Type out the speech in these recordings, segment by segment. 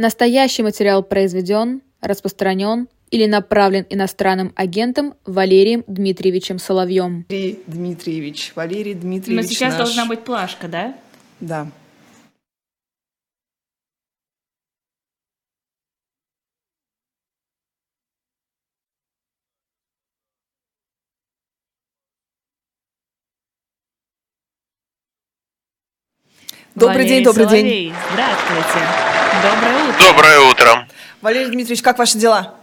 Настоящий материал произведен, распространен или направлен иностранным агентом Валерием Дмитриевичем Соловьем. Валерий Дмитриевич, Валерий Дмитриевич Но сейчас наш. должна быть плашка, да? Да. Добрый Валерий день, добрый день. Соловей, Здравствуйте. Доброе утро. Доброе утро. Валерий Дмитриевич, как ваши дела?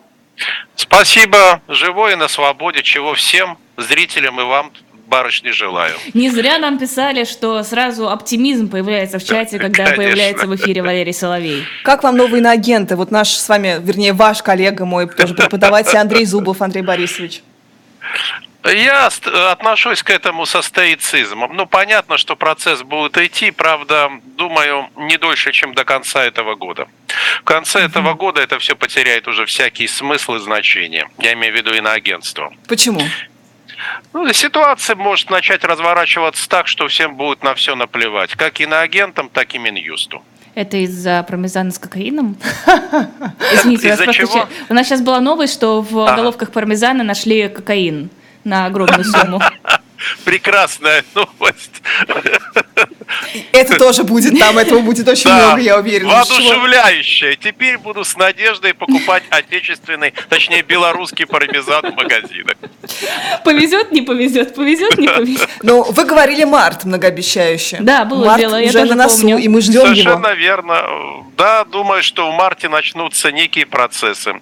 Спасибо. Живой и на свободе, чего всем зрителям и вам, барышни, желаю. Не зря нам писали, что сразу оптимизм появляется в чате, когда Конечно. появляется в эфире Валерий Соловей. Как вам новые иноагенты? Вот наш с вами, вернее, ваш коллега мой, тоже преподаватель Андрей Зубов, Андрей Борисович. Я отношусь к этому со стоицизмом. Ну, понятно, что процесс будет идти, правда, думаю, не дольше, чем до конца этого года. В конце этого года это все потеряет уже всякий смысл и значение. Я имею в виду иноагентство. Почему? Ну, ситуация может начать разворачиваться так, что всем будет на все наплевать. Как иноагентам, так и Минюсту. Это из-за пармезана с кокаином? Извините, у нас Из-за чего? У нас сейчас была новость, что в головках пармезана нашли кокаин на огромную сумму. Прекрасная новость. Это тоже будет там, этого будет очень Да, много, я уверена. Воодушевляющая. Теперь буду с надеждой покупать отечественный, точнее белорусский пармезан в магазинах. Повезет, не повезет, повезет, не повезет. Ну, вы говорили март многообещающе. Да, было март дело, я уже тоже на носу, помню. и мы ждем его. Совершенно верно. Да, думаю, что в марте начнутся некие процессы.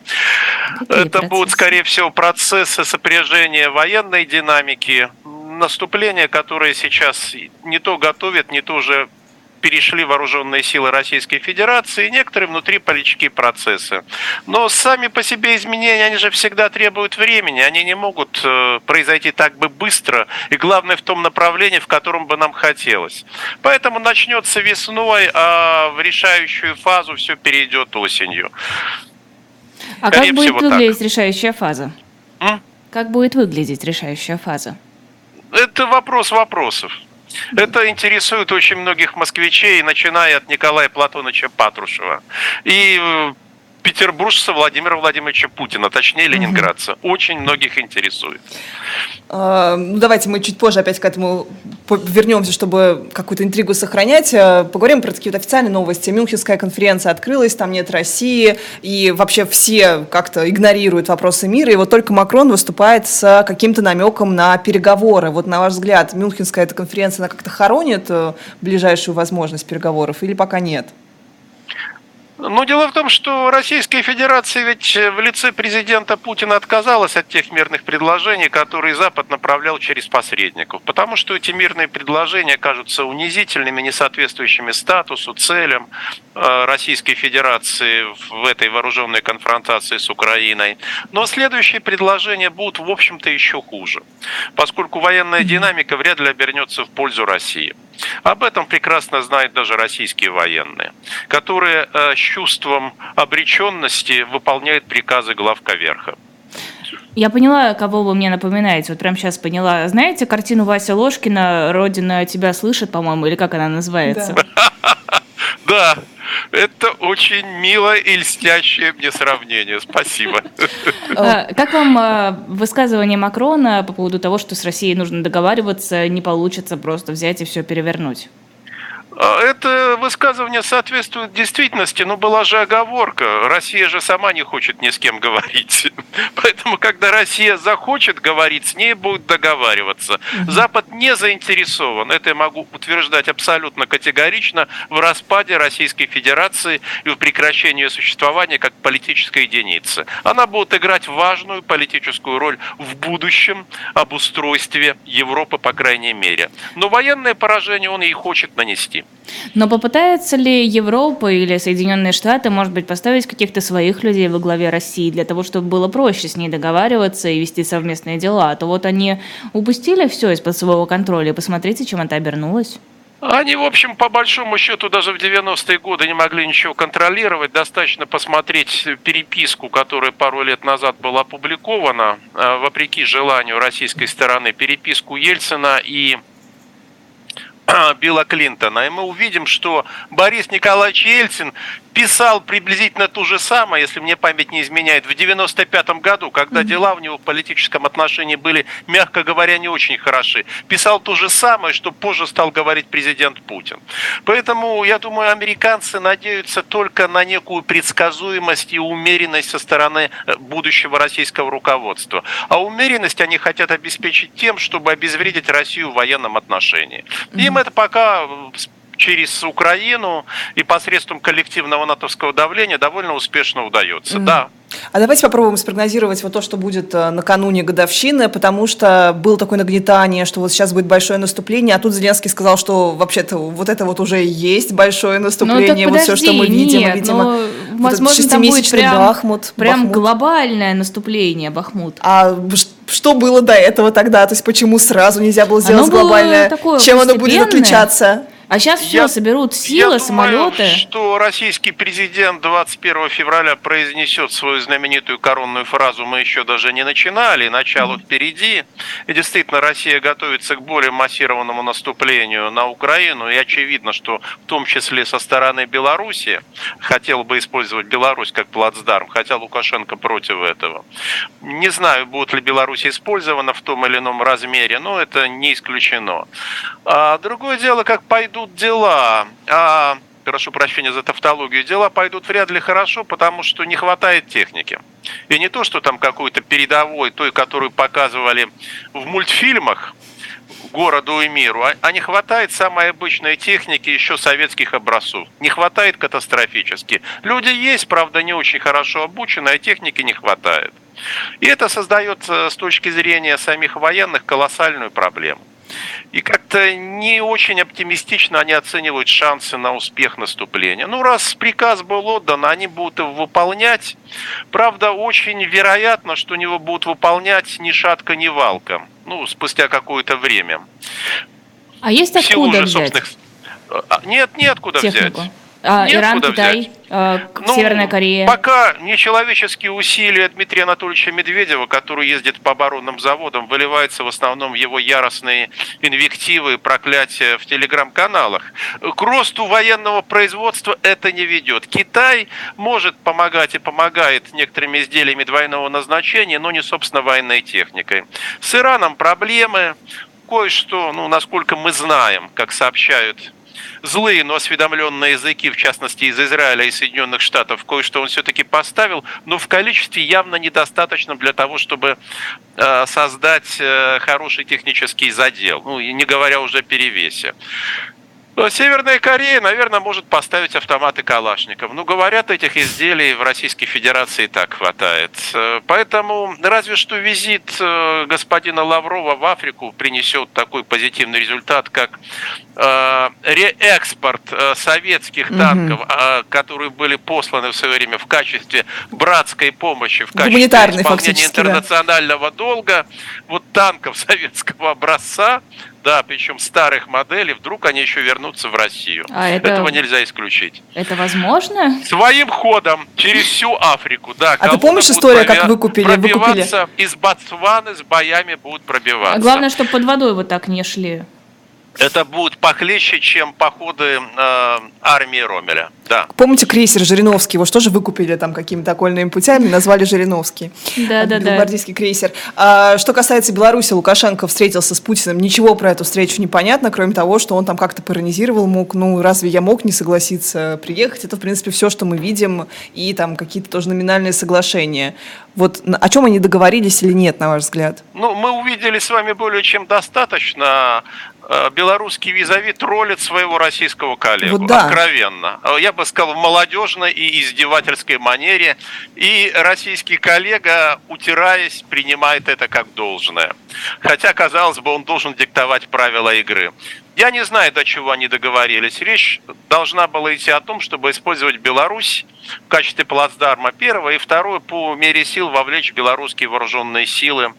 Какие Это будут, скорее всего, процессы сопряжения военной динамики, наступления, которые сейчас не то готовят, не то уже перешли вооруженные силы Российской Федерации и некоторые внутриполитические процессы. Но сами по себе изменения, они же всегда требуют времени, они не могут э, произойти так бы быстро, и главное в том направлении, в котором бы нам хотелось. Поэтому начнется весной, а в решающую фазу все перейдет осенью. А Скорее как будет всего, так. выглядеть решающая фаза? М? Как будет выглядеть решающая фаза? Это вопрос вопросов. Это интересует очень многих москвичей, начиная от Николая Платоновича Патрушева и э, петербуржца Владимира Владимировича Путина, точнее ленинградца. Очень многих интересует. А, Ну, давайте мы чуть позже опять к этому вернемся, чтобы какую-то интригу сохранять. А, Поговорим про такие вот официальные новости. Мюнхенская конференция открылась, там нет России, и вообще все как-то игнорируют вопросы мира, и вот только Макрон выступает с каким-то намеком на переговоры. Вот на ваш взгляд, Мюнхенская эта конференция, она как-то хоронит э, ближайшую возможность переговоров или пока нет? Но дело в том, что Российская Федерация ведь э, в лице президента Путина отказалась от тех мирных предложений, которые Запад направлял через посредников. Потому что эти мирные предложения кажутся унизительными, не соответствующими статусу, целям э, Российской Федерации в этой вооруженной конфронтации с Украиной. Но следующие предложения будут, в общем-то, еще хуже. Поскольку военная динамика вряд ли обернется в пользу России. Об этом прекрасно знают даже российские военные, которые э, с чувством обреченности выполняют приказы главка верха. Я поняла, кого вы мне напоминаете. Вот прям сейчас поняла. Знаете картину Вася Ложкина «Родина тебя слышит», по-моему, или как она называется? Да, это очень милое и льстящее мне сравнение. Спасибо. А, Как вам а, высказывание Макрона по поводу того, что с Россией нужно договариваться, не получится просто взять и все перевернуть? А, Это высказывание соответствует действительности, но была же оговорка. Россия же сама не хочет ни с кем говорить. Поэтому, когда Россия захочет говорить, с ней будут договариваться. Запад не заинтересован, это я могу утверждать абсолютно категорично, в распаде Российской Федерации и в прекращении ее существования как политической единицы. Она будет играть важную политическую роль в будущем обустройстве Европы, по крайней мере. Но военное поражение он ей хочет нанести. Но попытается ли Европа или Соединенные Штаты, может быть, поставить каких-то своих людей во главе России для того, чтобы было проще с ней договариваться и вести совместные дела? А то вот они упустили все из-под своего контроля. Посмотрите, чем это обернулось. Они, в общем, по большому счету, даже в 90-е годы не могли ничего контролировать. Достаточно посмотреть переписку, которая пару лет назад была опубликована, э, вопреки желанию российской стороны, переписку Ельцина и Билла Клинтона. И мы увидим, что Борис Николаевич Ельцин писал приблизительно то же самое, если мне память не изменяет, в 95 году, когда дела у него в политическом отношении были, мягко говоря, не очень хороши. Писал то же самое, что позже стал говорить президент Путин. Поэтому, я думаю, американцы надеются только на некую предсказуемость и умеренность со стороны э, будущего российского руководства. А умеренность они хотят обеспечить тем, чтобы обезвредить Россию в военном отношении. Им это пока через Украину и посредством коллективного натовского давления довольно успешно удается. Mm-hmm. Да, а давайте попробуем спрогнозировать вот то, что будет э, накануне годовщины, потому что было такое нагнетание, что вот сейчас будет большое наступление, а тут Зеленский сказал, что вообще-то вот это вот уже есть большое ну, наступление, ну, вот все, что мы видим, нет, видимо, но, вот возможно, там будет прям, Бахмут, прям Бахмут. глобальное наступление Бахмут. А что было до этого тогда? То есть почему сразу нельзя было сделать оно глобальное? Чем оно будет отличаться? А сейчас все я, соберут силы, я самолеты. Думаю, что российский президент 21 февраля произнесет свою знаменитую коронную фразу «Мы еще даже не начинали, начало впереди». И действительно, Россия готовится к более массированному наступлению на Украину. И очевидно, что в том числе со стороны Беларуси хотел бы использовать Беларусь как плацдарм, хотя Лукашенко против этого. Не знаю, будет ли Беларусь использована в том или ином размере, но это не исключено. А другое дело, как пойдут пойдут дела, а, прошу прощения за тавтологию, дела пойдут вряд ли хорошо, потому что не хватает техники. И не то, что там какой-то передовой, той, которую показывали в мультфильмах, городу и миру, а, а не хватает самой обычной техники еще советских образцов. Не хватает катастрофически. Люди есть, правда, не очень хорошо обучены, а техники не хватает. И это создает с точки зрения самих военных колоссальную проблему. И как-то не очень оптимистично они оценивают шансы на успех наступления. Ну, раз приказ был отдан, они будут его выполнять. Правда, очень вероятно, что него будут выполнять ни шатка, ни валка. Ну, спустя какое-то время. А есть откуда взять? Собственных... А, нет, нет, откуда Технику. взять. А, Иран, Китай, взять. Э, ну, Северная Корея? Пока нечеловеческие усилия Дмитрия Анатольевича Медведева, который ездит по оборонным заводам, выливается в основном в его яростные инвективы, проклятия в телеграм-каналах. К росту военного производства это не ведет. Китай может помогать и помогает некоторыми изделиями двойного назначения, но не, собственно, военной техникой. С Ираном проблемы. Кое-что, ну, насколько мы знаем, как сообщают злые, но осведомленные языки, в частности из Израиля и Соединенных Штатов, кое-что он все-таки поставил, но в количестве явно недостаточном для того, чтобы э, создать э, хороший технический задел, ну, не говоря уже о перевесе. Северная Корея, наверное, может поставить автоматы Калашников. Ну, говорят, этих изделий в Российской Федерации так хватает. Э, поэтому разве что визит э, господина Лаврова в Африку принесет такой позитивный результат, как э, реэкспорт советских танков, угу. которые были посланы в свое время в качестве братской помощи, в качестве исполнения интернационального да. долга, вот танков советского образца, да, причем старых моделей, вдруг они еще вернутся в Россию. А это... Этого нельзя исключить. Это возможно? Своим ходом через всю Африку, да. А ты помнишь историю, как вы купили? Пробиваться выкупили? из Ботсваны с боями будут пробиваться. А главное, чтобы под водой вот так не шли. Это будет похлеще, чем походы э, армии Ромеля. Да. Помните крейсер Жириновский? Его что же выкупили там какими-то окольными путями, назвали Жириновский. Да, да, да. Гвардейский крейсер. А, что касается Беларуси, Лукашенко встретился с Путиным. Ничего про эту встречу не понятно, кроме того, что он там как-то паронизировал, мог, ну, разве я мог не согласиться приехать? Это, в принципе, все, что мы видим, и там какие-то тоже номинальные соглашения. Вот о чем они договорились или нет, на ваш взгляд? Ну, мы увидели с вами более чем достаточно белорусский визави троллит своего российского коллегу. Вот да. Откровенно. Э, я бы сказал, в молодежной и издевательской манере. И российский коллега, утираясь, принимает это как должное. Хотя, казалось бы, он должен диктовать правила игры. Я не знаю, до чего они договорились. Речь должна была идти о том, чтобы использовать Беларусь в качестве плацдарма первого и второе по мере сил вовлечь белорусские вооруженные силы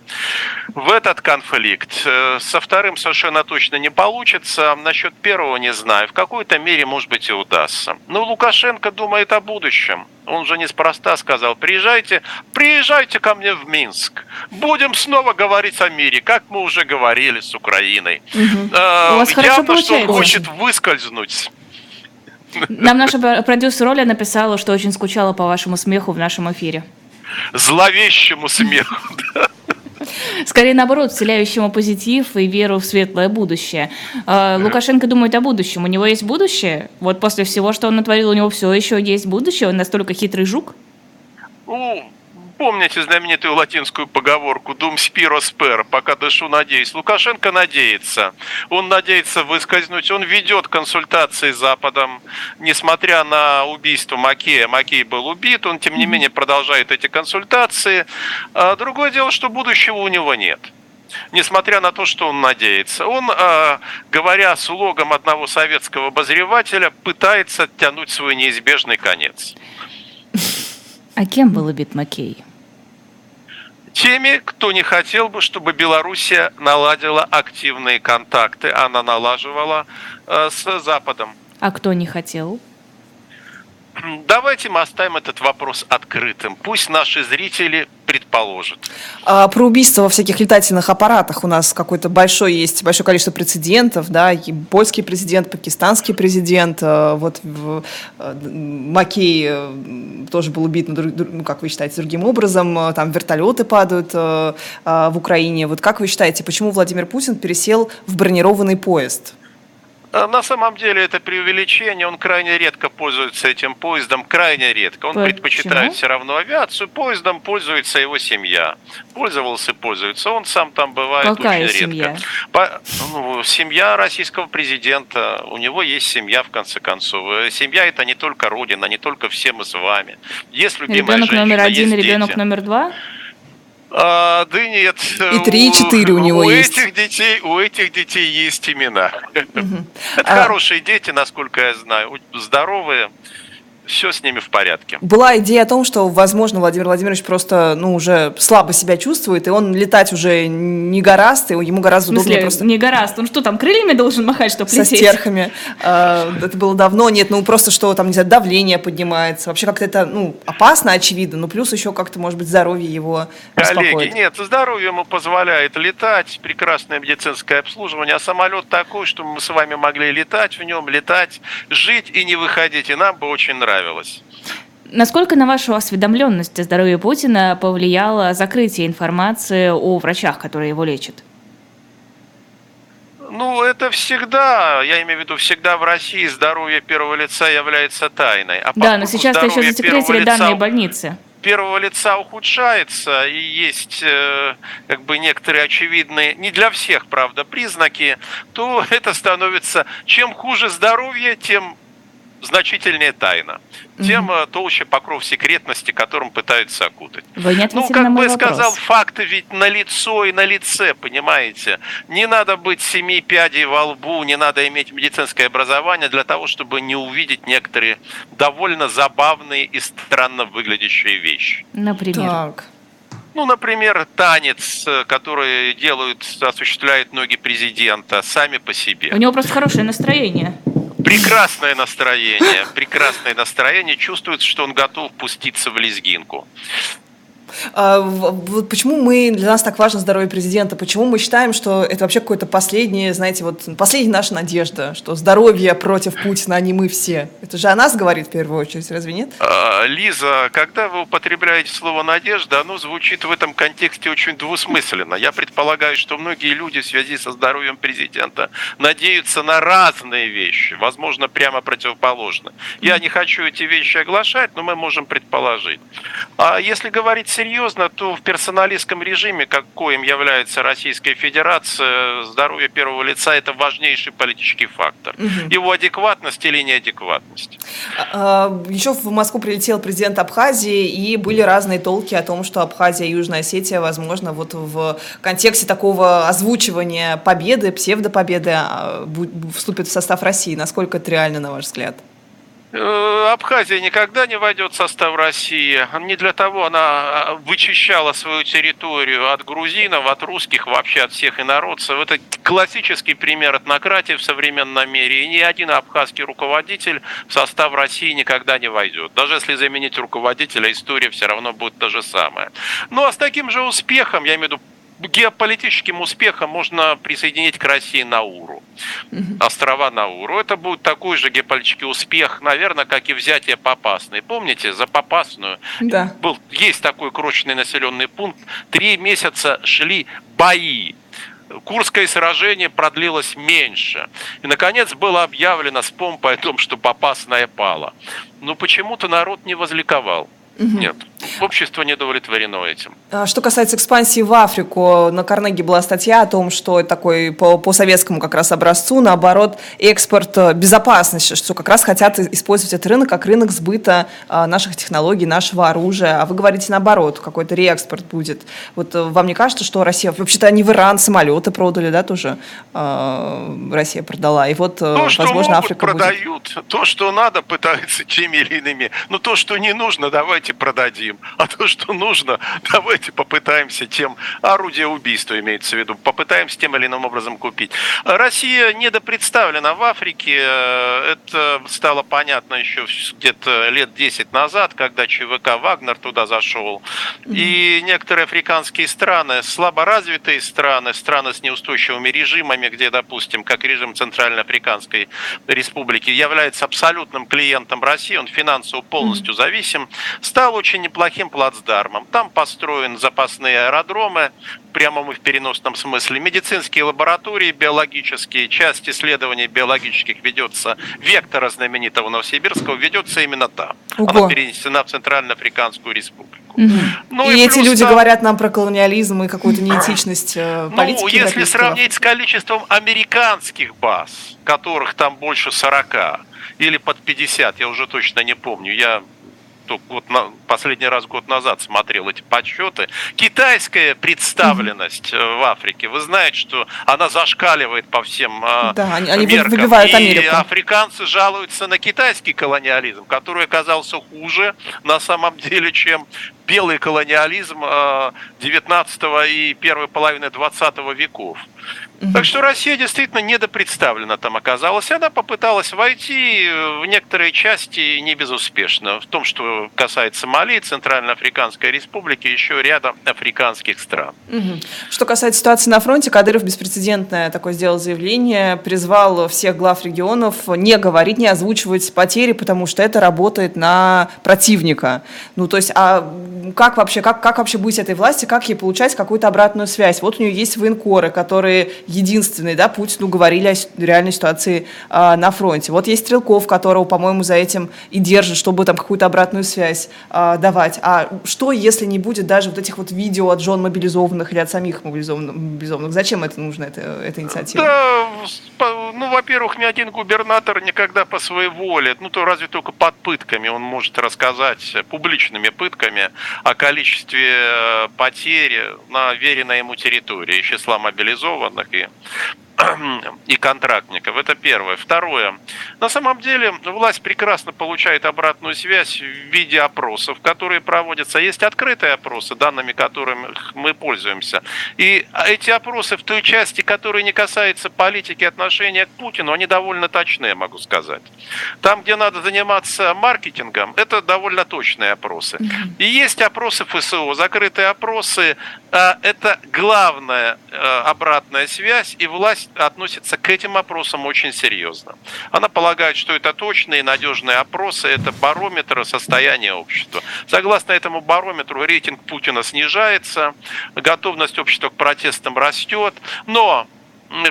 в этот конфликт. Э, со вторым совершенно точно не получится. Насчет первого не знаю. В какой-то мере, может быть, и удастся. Но Лукашенко думает о будущем. Он же неспроста сказал, приезжайте, приезжайте ко мне в Минск. Будем снова говорить о мире, как мы уже говорили с Украиной. Угу. Э, У вас явно, что он хочет выскользнуть. Нам наша продюсер Оля написала, что очень скучала по вашему смеху в нашем эфире. Зловещему смеху, да. Скорее наоборот, вселяющему позитив и веру в светлое будущее. А, Лукашенко думает о будущем. У него есть будущее? Вот после всего, что он натворил, у него все еще есть будущее? Он настолько хитрый жук? Ну, помните знаменитую латинскую поговорку «Дум спиро спер», «Пока дышу, надеюсь». Лукашенко надеется. Он надеется выскользнуть. Он ведет консультации с Западом. Несмотря на убийство Макея, Макей был убит, он, тем не менее, продолжает эти консультации. А другое дело, что будущего у него нет несмотря на то, что он надеется. Он, а, говоря с логом одного советского обозревателя, пытается оттянуть свой неизбежный конец. А кем был убит Маккей? Теми, кто не хотел бы, чтобы Белоруссия наладила активные контакты. Она налаживала э, с Западом. А кто не хотел? Давайте мы оставим этот вопрос открытым. Пусть наши зрители предположат. А, про убийство во всяких летательных аппаратах у нас какое-то большое есть, большое количество прецедентов, да, и польский президент, пакистанский президент, э, вот в, э, Макей э, тоже был убит, ну, как вы считаете, другим образом, там вертолеты падают в Украине. Вот как вы считаете, почему Владимир Путин пересел в бронированный поезд? А на самом деле это преувеличение, он крайне редко пользуется этим поездом, крайне редко. Он Почему? предпочитает все равно авиацию, поездом пользуется его семья. Пользовался пользуется, он сам там бывает Какая очень семья? редко. По, ну, семья российского президента, у него есть семья в конце концов. Э, семья это не только родина, не только все мы с вами. Есть любимая ребенок женщина, номер один, есть ребенок дети. номер два? А, да нет. И три, и четыре у него у есть. Этих детей, у этих детей есть имена. Угу. Это а... хорошие дети, насколько я знаю, здоровые все с ними в порядке. Была идея о том, что, возможно, Владимир Владимирович просто, ну, уже слабо себя чувствует, и он летать уже не гораст, и ему гораздо удобнее просто... не гораст? Он что, там крыльями должен махать, чтобы Со лететь? стерхами. А, это было давно. Нет, ну, просто что там, не знаю, давление поднимается. Вообще как-то это, ну, опасно, очевидно, но плюс еще как-то, может быть, здоровье его Коллеги, нет, здоровье ему позволяет летать, прекрасное медицинское обслуживание, а самолет такой, что мы с вами могли летать в нем, летать, жить и не выходить, и нам бы очень нравилось нравилось. Насколько на вашу осведомленность о здоровье Путина повлияло закрытие информации о врачах, которые его лечат? Ну, это всегда, я имею в виду, всегда в России здоровье первого лица является тайной. А да, но сейчас еще засекретили данные больницы первого лица ухудшается, и есть э, как бы некоторые очевидные, не для всех, правда, признаки, то это становится, чем хуже здоровье, тем значительнее тайна, тем mm-hmm. толще покров секретности, которым пытаются окутать. Вы не ну, как бы сказал, факты ведь на лицо и на лице, понимаете? Не надо быть семи пядей во лбу, не надо иметь медицинское образование для того, чтобы не увидеть некоторые довольно забавные и странно выглядящие вещи. Например? Так. Ну, например, танец, который делают, осуществляют ноги президента сами по себе. У него просто хорошее настроение. Прекрасное настроение, прекрасное настроение. Чувствуется, что он готов пуститься в лезгинку. А, вот почему мы, для нас так важно здоровье президента? Почему мы считаем, что это вообще какое-то последнее, знаете, вот последняя наша надежда, что здоровье против Путина, а не мы все? Это же о нас говорит в первую очередь, разве нет? А, Лиза, когда вы употребляете слово «надежда», оно звучит в этом контексте очень двусмысленно. Я предполагаю, что многие люди в связи со здоровьем президента надеются на разные вещи, возможно, прямо противоположно. Я не хочу эти вещи оглашать, но мы можем предположить. А если говорить серьезно, то в персоналистском режиме, каким является Российская Федерация, здоровье первого лица – это важнейший политический фактор. Угу. Его адекватность или неадекватность. А, а, еще в Москву прилетел президент Абхазии, и были разные толки о том, что Абхазия и Южная Осетия, возможно, вот в контексте такого озвучивания победы, псевдопобеды, а, вступят в состав России. Насколько это реально, на ваш взгляд? Э, Абхазия никогда не войдет в состав России. Не для того она а, вычищала свою территорию от грузинов, от русских, вообще от всех инородцев. Это классический пример этнократии в современном мире. И ни один абхазский руководитель в состав России никогда не войдет. Даже если заменить руководителя, история все равно будет та же самая. Ну а с таким же успехом, я имею в виду геополитическим успехом можно присоединить к России Науру. Острова Науру. Это будет такой же геополитический успех, наверное, как и взятие Попасной. Помните, за Попасную да. был, есть такой крошечный населенный пункт. Три месяца шли бои. Курское сражение продлилось меньше. И, наконец, было объявлено с помпой о том, что Попасная пала. Но почему-то народ не возликовал. Угу. Нет, общество не удовлетворено этим. А что касается экспансии в Африку, на Карнеге была статья о том, что такой по, по советскому как раз образцу, наоборот, экспорт э, безопасности, что как раз хотят использовать этот рынок как рынок сбыта а, наших технологий, нашего оружия. А вы говорите наоборот, какой-то реэкспорт будет. Вот э, вам не кажется, что Россия, вообще-то они в Иран самолеты продали, да, тоже э, Россия продала. И вот, то, возможно, что Африка продают, будет... то, что надо, пытаются теми или иными. Но то, что не нужно, давайте давайте продадим. А то, что нужно, давайте попытаемся тем, орудие убийства имеется в виду, попытаемся тем или иным образом купить. Россия недопредставлена в Африке. Это стало понятно еще где-то лет 10 назад, когда ЧВК «Вагнер» туда зашел. И некоторые африканские страны, слаборазвитые страны, страны с неустойчивыми режимами, где, допустим, как режим Центральноафриканской Республики, является абсолютным клиентом России, он финансово полностью зависим, стал очень неплохим плацдармом. Там построены запасные аэродромы, в прямом и в переносном смысле, медицинские лаборатории биологические, часть исследований биологических ведется, вектора знаменитого Новосибирского ведется именно там. Ого. Она перенесена в Центральноафриканскую республику. Угу. Ну, и, и эти люди там... говорят нам про колониализм и какую-то неэтичность э, политики. Ну, если сравнить с количеством американских баз, которых там больше 40, или под 50, я уже точно не помню, я только вот на, последний раз год назад смотрел эти подсчеты. Китайская представленность mm-hmm. в Африке, вы знаете, что она зашкаливает по всем а, да, они, они меркам. выбивают Америку. И африканцы жалуются на китайский колониализм, который оказался хуже на самом деле, чем белый колониализм 19 а, и первой половины 20 веков. Так что Россия действительно недопредставлена там оказалась. Она попыталась войти в некоторые части не безуспешно. В том, что касается Мали, Центральноафриканской Республики, еще ряда африканских стран. Угу. Что касается ситуации на фронте, Кадыров беспрецедентное такое сделал заявление, призвал всех глав регионов не говорить, не озвучивать потери, потому что это работает на противника. Ну, то есть, а как вообще, как, как вообще быть этой власти, как ей получать какую-то обратную связь? Вот у нее есть военкоры, которые единственный, да, Путину говорили о реальной ситуации а, на фронте. Вот есть Стрелков, которого, по-моему, за этим и держит, чтобы там какую-то обратную связь а, давать. А что, если не будет даже вот этих вот видео от жен мобилизованных или от самих мобилизованных? мобилизованных? Зачем это нужно, эта, эта инициатива? Да, ну, во-первых, ни один губернатор никогда по своей воле, ну, то разве только под пытками он может рассказать, публичными пытками, о количестве э, потерь на веренной ему территории числа мобилизованных и и контрактников. Это первое. Второе. На самом деле власть прекрасно получает обратную связь в виде опросов, которые проводятся. Есть открытые опросы, данными которыми мы пользуемся. И эти опросы в той части, которая не касается политики отношения к Путину, они довольно точные, могу сказать. Там, где надо заниматься маркетингом, это довольно точные опросы. И есть опросы ФСО, закрытые опросы. А это главная э, обратная связь, и власть относится к этим опросам очень серьезно. Она полагает, что это точные и надежные опросы, это барометр состояния общества. Согласно этому барометру рейтинг Путина снижается, готовность общества к протестам растет, но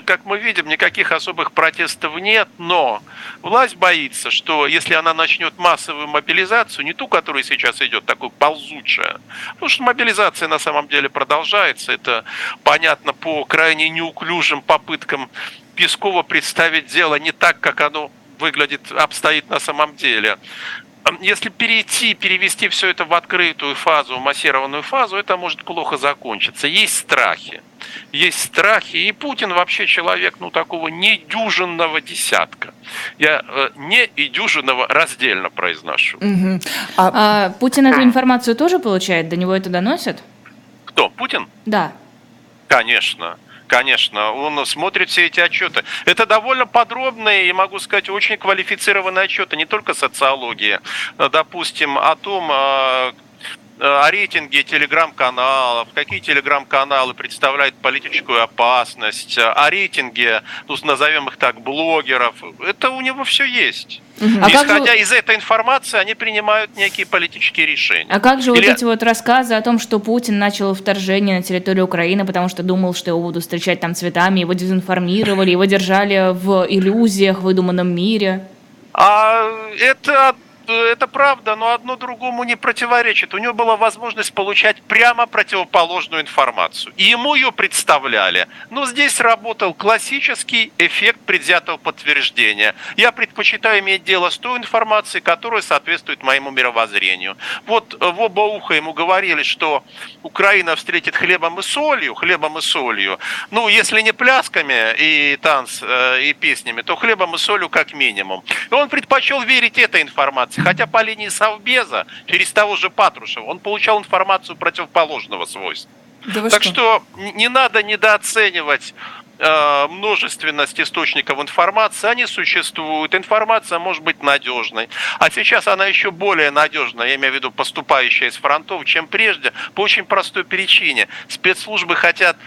как мы видим, никаких особых протестов нет, но власть боится, что если она начнет массовую мобилизацию, не ту, которая сейчас идет, такую ползучая, потому что мобилизация на самом деле продолжается, это понятно по крайне неуклюжим попыткам Пескова представить дело не так, как оно выглядит, обстоит на самом деле. Если перейти, перевести все это в открытую фазу, массированную фазу, это может плохо закончиться. Есть страхи. Есть страхи. И Путин вообще человек, ну, такого недюжинного десятка. Я э, не и дюжинного раздельно произношу. Угу. А... А Путин эту информацию тоже получает? До него это доносят? Кто, Путин? Да. Конечно. Конечно, он смотрит все эти отчеты. Это довольно подробные и, могу сказать, очень квалифицированные отчеты, не только социологии. Допустим, о том, а, о рейтинге телеграм-каналов, какие телеграм-каналы представляют политическую опасность, о рейтинге, ну, назовем их так, блогеров. Это у него все есть. Угу. А Исходя же... из этой информации, они принимают некие политические решения. А как же Или... вот эти вот рассказы о том, что Путин начал вторжение на территорию Украины, потому что думал, что его будут встречать там цветами, его дезинформировали, его держали в иллюзиях, в выдуманном мире? А это это правда, но одно другому не противоречит. У него была возможность получать прямо противоположную информацию. И ему ее представляли. Но здесь работал классический эффект предвзятого подтверждения. Я предпочитаю иметь дело с той информацией, которая соответствует моему мировоззрению. Вот в оба уха ему говорили, что Украина встретит хлебом и солью, хлебом и солью. Ну, если не плясками и танц, э, и песнями, то хлебом и солью как минимум. И он предпочел верить этой информации информации. Хотя по линии Совбеза, через того же Патрушева, он получал информацию противоположного свойства. Да так что? что не надо недооценивать э, множественность источников информации, они существуют. Информация может быть надежной. А сейчас она еще более надежная, я имею в виду поступающая из фронтов, чем прежде, по очень простой причине. Спецслужбы хотят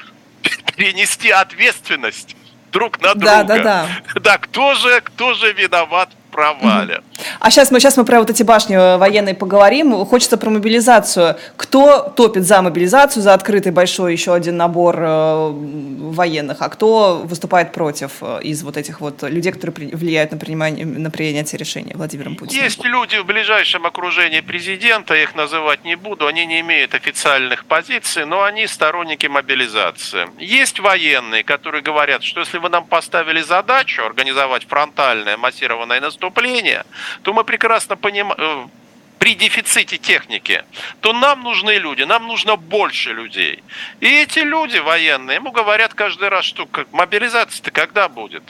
перенести ответственность друг на друга. Да, да, да. Да, кто же, кто же виноват провале. А сейчас мы, сейчас мы про вот эти башни э, военные поговорим. Хочется про мобилизацию. Кто топит за мобилизацию, за открытый большой еще один набор э, военных, а кто выступает против э, из вот этих вот людей, которые влияют на, принимание, на принятие решений Владимиром Путиным? Есть люди в ближайшем окружении президента, их называть не буду, они не имеют официальных позиций, но они сторонники мобилизации. Есть военные, которые говорят, что если вы нам поставили задачу организовать фронтальное массированное наступление, наступления, то мы прекрасно понимаем, э, при дефиците техники, то нам нужны люди, нам нужно больше людей. И эти люди военные ему говорят каждый раз, что мобилизация-то когда будет?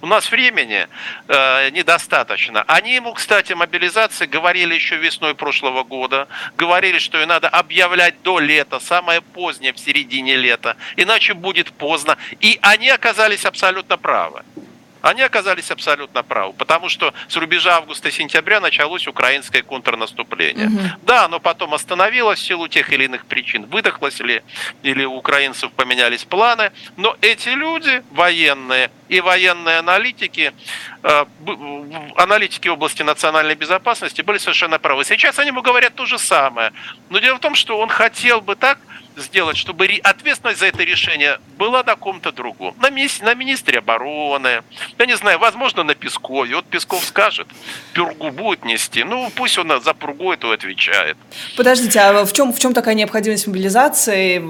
У нас времени э, недостаточно. Они ему, кстати, мобилизации говорили еще весной прошлого года. Говорили, что ее надо объявлять до лета, самое позднее в середине лета. Иначе будет поздно. И они оказались абсолютно правы. Они оказались абсолютно правы, потому что с рубежа августа-сентября началось украинское контрнаступление. Угу. Да, оно потом остановилось в силу тех или иных причин, выдохлось ли, или у украинцев поменялись планы, но эти люди, военные и военные аналитики, э, аналитики области национальной безопасности были совершенно правы. Сейчас они ему говорят то же самое. Но дело в том, что он хотел бы так, сделать, чтобы ответственность за это решение была на ком-то другом. На, ми- на министре обороны, я не знаю, возможно, на Пескове. Вот Песков скажет, Пюргу будет нести. Ну, пусть он за Пургу это отвечает. Подождите, а в чем, в чем такая необходимость мобилизации?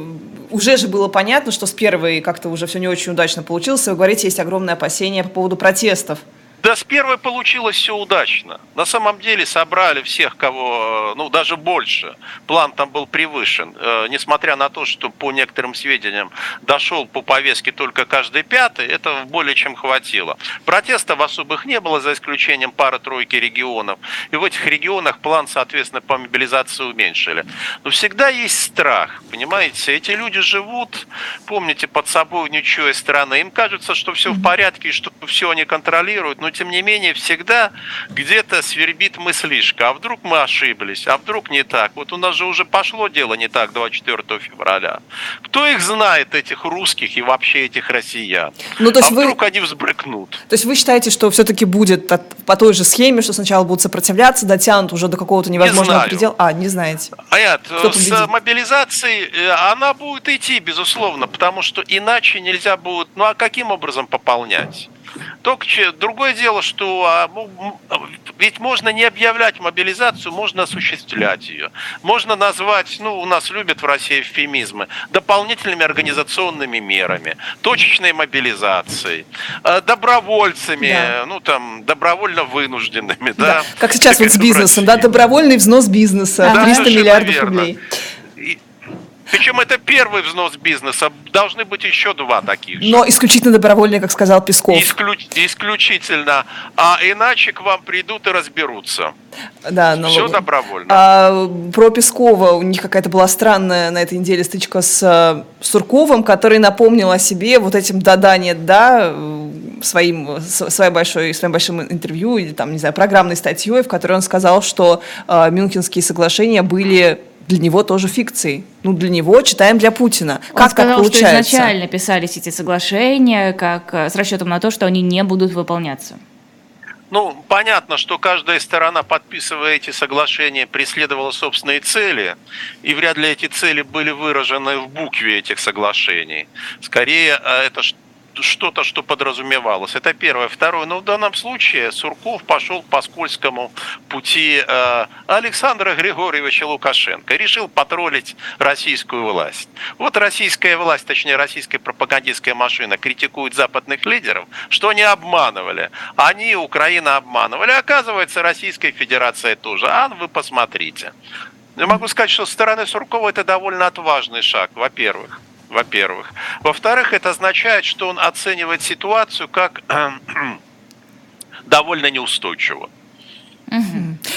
Уже же было понятно, что с первой как-то уже все не очень удачно получилось. Вы говорите, есть огромное опасение по поводу протестов. Да, с первой получилось все удачно. На самом деле собрали всех, кого, ну, даже больше. План там был превышен. Э, несмотря на то, что по некоторым сведениям дошел по повестке только каждый пятый, это более чем хватило. Протестов особых не было, за исключением пары-тройки регионов. И в этих регионах план, соответственно, по мобилизации уменьшили. Но всегда есть страх, понимаете? Эти люди живут, помните, под собой ничего из страны. Им кажется, что все в порядке, и что все они контролируют. Но тем не менее всегда где-то свербит мыслишка, а вдруг мы ошиблись, а вдруг не так. Вот у нас же уже пошло дело не так 24 февраля. Кто их знает, этих русских и вообще этих россиян? Ну, то есть а вы... вдруг они взбрыкнут? То есть вы считаете, что все-таки будет по той же схеме, что сначала будут сопротивляться, дотянут уже до какого-то невозможного предела? А, не знаете. А нет, с мобилизацией э, она будет идти, безусловно, потому что иначе нельзя будет, ну а каким образом пополнять? Только другое дело, что а, ведь можно не объявлять мобилизацию, можно осуществлять ее. Можно назвать, ну, у нас любят в России эвфемизмы, дополнительными организационными мерами, точечной мобилизацией, а, добровольцами, да. ну, там, добровольно вынужденными. Да. Да. Как сейчас вот с бизнесом, да, добровольный взнос бизнеса, да, 300 миллиардов верно. рублей. Причем это первый взнос бизнеса. Должны быть еще два таких. Но исключительно добровольные, как сказал Песков. Исклю... Исключительно. А иначе к вам придут и разберутся. Да, но... Все добровольно. А, про Пескова у них какая-то была странная на этой неделе стычка с э, Сурковым, который напомнил о себе вот этим «да-да, нет, да», своим, своей большой, своим большим интервью или там, не знаю, программной статьей, в которой он сказал, что э, Мюнхенские соглашения были для него тоже фикцией. Ну, для него читаем для Путина. Он как сказал, так получается? что изначально писались эти соглашения как э, с расчетом на то, что они не будут выполняться. Ну, понятно, что каждая сторона, подписывая эти соглашения, преследовала собственные цели, и вряд ли эти цели были выражены в букве этих соглашений. Скорее, э, это что-то, что подразумевалось. Это первое. Второе, ну в данном случае Сурков пошел по скользкому пути э, Александра Григорьевича Лукашенко. Решил потроллить российскую власть. Вот российская власть, точнее российская пропагандистская машина критикует западных лидеров, что они обманывали. Они, Украина, обманывали. Оказывается, Российская Федерация тоже. А вы посмотрите. Я могу сказать, что со стороны Суркова это довольно отважный шаг, во-первых во-первых. Во-вторых, это означает, что он оценивает ситуацию как довольно неустойчиво.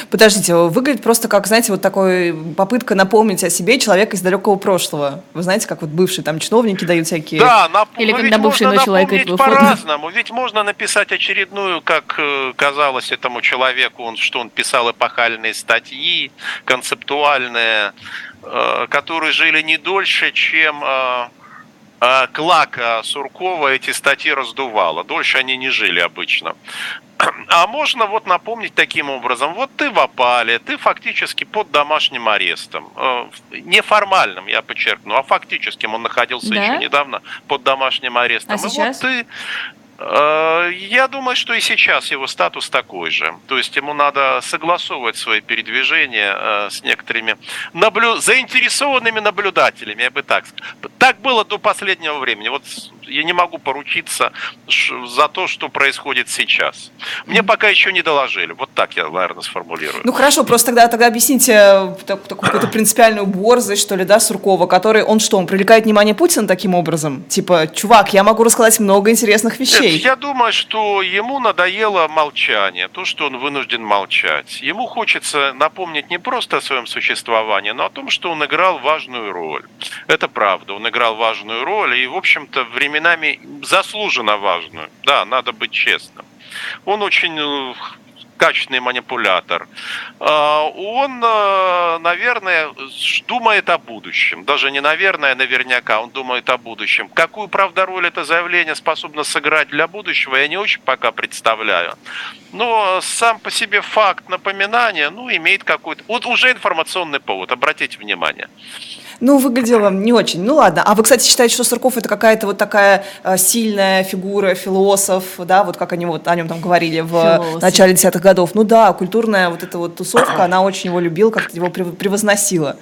Подождите, выглядит просто как, знаете, вот такой попытка напомнить о себе человека из далекого прошлого. Вы знаете, как вот бывшие там чиновники дают всякие... Да, нап... Или Но когда бывший ночь напомнить по-разному. Ведь можно написать очередную, как э, казалось этому человеку, он, что он писал эпохальные статьи, концептуальные, э, которые жили не дольше, чем э, Клак Суркова эти статьи раздувала. Дольше они не жили обычно. А можно вот напомнить таким образом, вот ты в опале, ты фактически под домашним арестом. Э, неформальным, я подчеркну, а фактическим он находился да? еще недавно под домашним арестом. А сейчас? И вот ты я думаю, что и сейчас его статус такой же. То есть ему надо согласовывать свои передвижения э, с некоторыми наблю... заинтересованными наблюдателями, я бы так сказал. Так было до последнего времени. Вот я не могу поручиться за то, что происходит сейчас. Мне пока еще не доложили. Вот так я, наверное, сформулирую. Ну хорошо, просто тогда, тогда объясните э, такую какую-то принципиальную борзость, что ли, да, Суркова, который, он что, он привлекает внимание Путина таким образом? Типа, чувак, я могу рассказать много интересных вещей вещей. Я думаю, что ему надоело молчание, то, что он вынужден молчать. Ему хочется напомнить не просто о своем существовании, но о том, что он играл важную роль. Это правда, он играл важную роль и, в общем-то, временами заслуженно важную. Да, надо быть честным. Он очень э, качественный манипулятор, а, он, э, наверное, думает о будущем. Даже не наверное, а наверняка, он думает о будущем. Какую, правда, роль это заявление способно сыграть для будущего, я не очень пока представляю. Но сам по себе факт напоминания, ну, имеет какой-то... Вот уже информационный повод, обратите внимание. Ну, выглядело не очень. Ну, ладно. А вы, кстати, считаете, что Сурков это какая-то вот такая э, сильная фигура, философ, да, вот как они вот о нем там говорили в Философ. начале десятых годов. Ну да, культурная вот эта вот тусовка, она очень его любила, как-то его превозносила.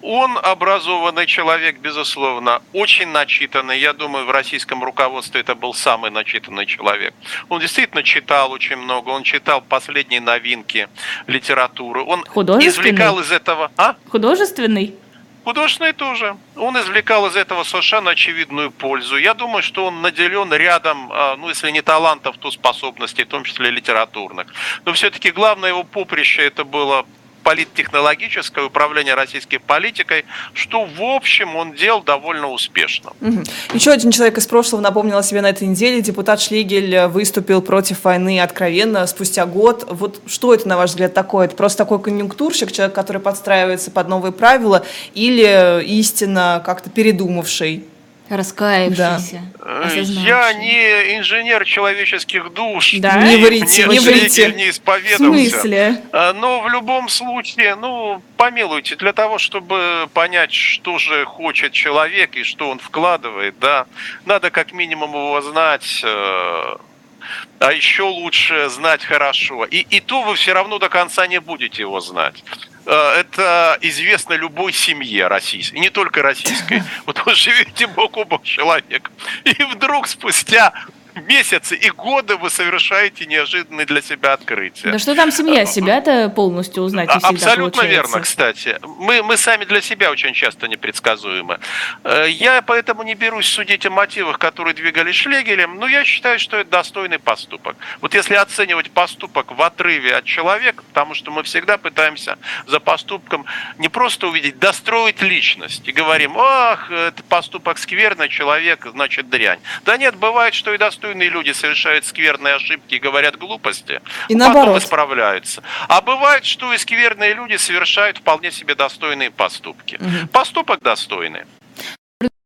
Он образованный человек, безусловно, очень начитанный. Я думаю, в российском руководстве это был самый начитанный человек. Он действительно читал очень много. Он читал последние новинки литературы. Он извлекал из этого... А? Художественный? Художественный тоже. Он извлекал из этого совершенно очевидную пользу. Я думаю, что он наделен рядом, а, ну, если не талантов, то способностей, в том числе литературных. Но все-таки главное его поприще это было политтехнологическое управление российской политикой, что, в общем, он делал довольно успешно. Угу. Еще один человек из прошлого напомнил о себе на этой неделе. Депутат Шлигель выступил против войны откровенно спустя год. Вот что это, на ваш взгляд, такое? Это просто такой конъюнктурщик, человек, который подстраивается под новые правила, или истинно как-то передумавший? Раскаявшийся. Да. Я не инженер человеческих душ. Да? Не врите, не врите. не исповедовался. В смысле? А, но в любом случае, ну, помилуйте, для того, чтобы понять, что же хочет человек и что он вкладывает, да, надо как минимум его знать, э, а еще лучше знать хорошо. И, и то вы все равно до конца не будете его знать. Э, это известно любой семье российской, не только российской. Вот вы живете бок о бок человек, и вдруг спустя месяцы и годы вы совершаете неожиданные для себя открытия. Да что там семья? Себя-то полностью узнать всегда Абсолютно получается. верно, кстати. Мы, мы сами для себя очень часто непредсказуемы. Э, Я поэтому не берусь судить о мотивах, которые двигали Шлегелем, но я считаю, что это достойный поступок. Вот если оценивать поступок в отрыве от человека, потому что мы всегда пытаемся за поступком не просто увидеть, достроить личность. И говорим, ах, это поступок скверный, человек, значит, дрянь. Да нет, бывает, что и достойные люди совершают скверные ошибки и говорят глупости. И Потом наоборот. исправляются. А бывает, что и скверные люди совершают вполне себе достойные поступки. Поступок достойный.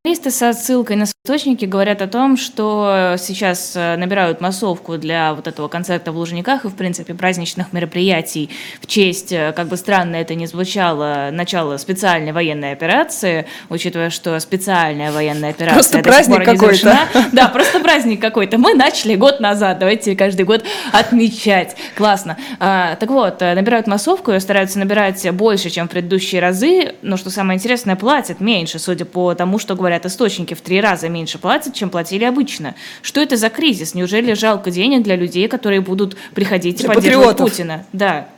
Журналисты со ссылкой на источники говорят о том, что сейчас э, набирают массовку для вот этого концерта в Лужниках и, в принципе, праздничных мероприятий в честь, э, как бы странно это ни звучало, начала специальной военной операции, учитывая, что специальная военная операция Просто до сих праздник какой-то. завершена. Да, просто праздник какой-то. Мы начали год назад, давайте каждый год отмечать. Классно. А, так вот, э, набирают массовку, и стараются набирать больше, чем в предыдущие разы, но что самое интересное, платят меньше, судя по тому, что говорят источники, в три раза меньше платят, чем платили обычно. Что это за кризис? Неужели жалко денег для людей, которые будут приходить и поддерживать патриотов. Путина? Да.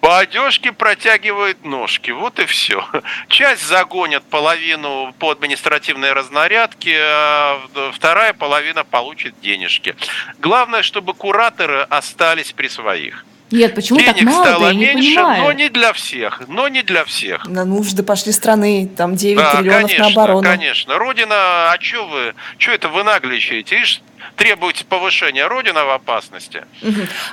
По одежке протягивают ножки. Вот и все. Часть загонят половину по административной разнарядке, а вторая половина получит денежки. Главное, чтобы кураторы остались при своих. Нет, почему так Денег мало? стало Я не меньше, понимаю. но не для всех. Но не для всех. На нужды пошли страны, там 9 Да, триллионов конечно, на оборону. конечно. Родина, а что вы, что это вы нагличаете? Ишь, требуете повышения. Родина в опасности.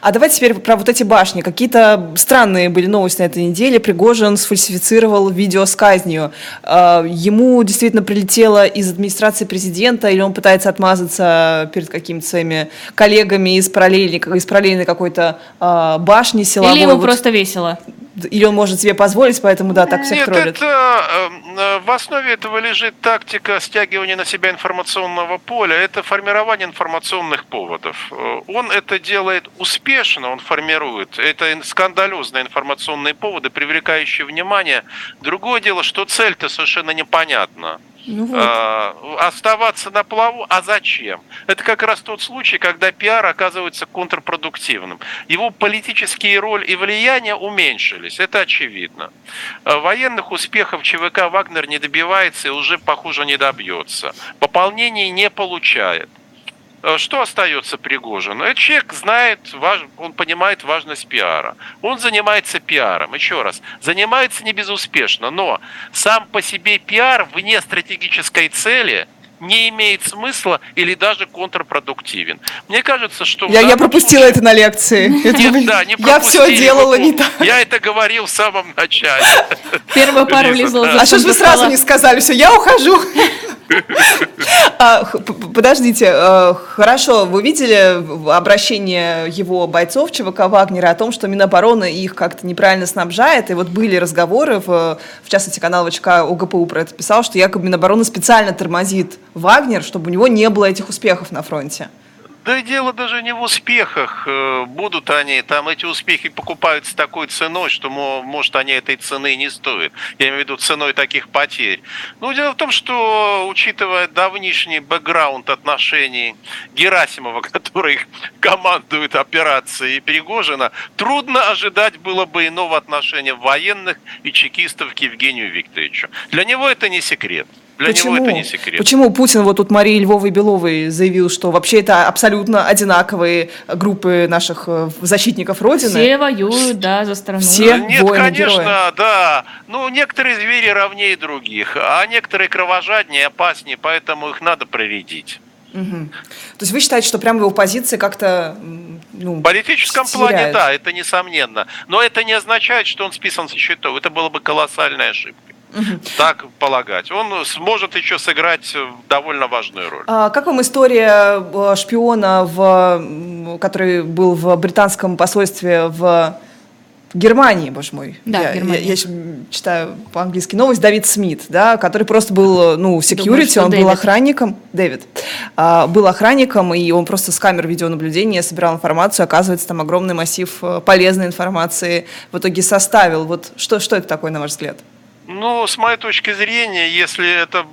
А давайте теперь про вот эти башни. Какие-то странные были новости на этой неделе. Пригожин сфальсифицировал видео с казнью. А, Ему действительно прилетело из администрации президента, или он пытается отмазаться перед какими-то своими коллегами из параллельной, из параллельной какой-то а, башни силовой. Или ему Вот- просто весело. Или он может себе позволить, поэтому да, так всех Нет, троллит. это э, в основе этого лежит тактика стягивания на себя информационного поля. Это формирование информационных поводов. Э, Он это делает успешно, он формирует. Это скандалезные информационные поводы, привлекающие внимание. Другое дело, что цель-то совершенно непонятна. Ну вот. А, оставаться на плаву, а зачем? Это как раз тот случай, когда пиар оказывается контрпродуктивным. Его политические роль и влияние уменьшились, это очевидно. А, Военных успехов ЧВК «Вагнер» не добивается и уже, похоже, не добьется. Пополнений не получает. А, Что остается Пригожину? Этот человек знает, важ- он понимает важность пиара. Он занимается пиаром. Еще раз, занимается не безуспешно, но сам по себе пиар вне стратегической цели не имеет смысла или даже контрпродуктивен. Мне кажется, что... Я, я пропустила случае- это на лекции. Нет, да, не я все делала не так. Я это говорил в самом начале. Первая пара Лиза, влезла да. за А что ж вы сразу не сказали? Все, я ухожу. А, Подождите, э, хорошо, вы видели обращение его бойцов ЧВК Вагнера о том, что Минобороны их как-то неправильно снабжает, и вот были разговоры, в, в частности, канал ВЧК УГПУ про это писал, что якобы Минобороны специально тормозит Вагнер, чтобы у него не было этих успехов на фронте. Да и дело даже не в успехах. Э, Будут они, там эти успехи покупаются такой ценой, что, мо- может, они этой цены не стоят. Я имею в виду ценой таких потерь. Ну, дело в том, что, учитывая давнишний бэкграунд отношений Герасимова, который командует операцией, и Пригожина, трудно ожидать было бы иного отношения военных и чекистов к Евгению Викторовичу. Для него это не секрет. Для него это не секрет. Почему Путин, вот тут Марии Львовой Беловой заявил, что вообще это абсолютно одинаковые группы наших э, защитников Родины? Все воюют, да, за страну. Все? Нет, воины, конечно, герои. да. Ну, некоторые звери ровнее других, а некоторые кровожаднее, опаснее, поэтому их надо проредить. Мгм. То есть вы считаете, что прямо его позиция как-то ну, В политическом плане, теряет? да, это несомненно. Но это не означает, что он списан со счетов. Это было бы колоссальной Так полагать. Он сможет еще сыграть довольно важную роль. А как вам история э, шпиона, в, который был в британском посольстве в Германии, боже мой. Да, я, в Германии. я- я читаю по-английски новость. Давид Смит, да, который просто был, ну, security, что он был Дэвид. охранником. Дэвид. А, был охранником, и он просто с камер видеонаблюдения собирал информацию. Оказывается, там огромный массив э, полезной информации в итоге составил. Вот что, что это такое, на ваш взгляд? Ну, с моей точки зрения, если это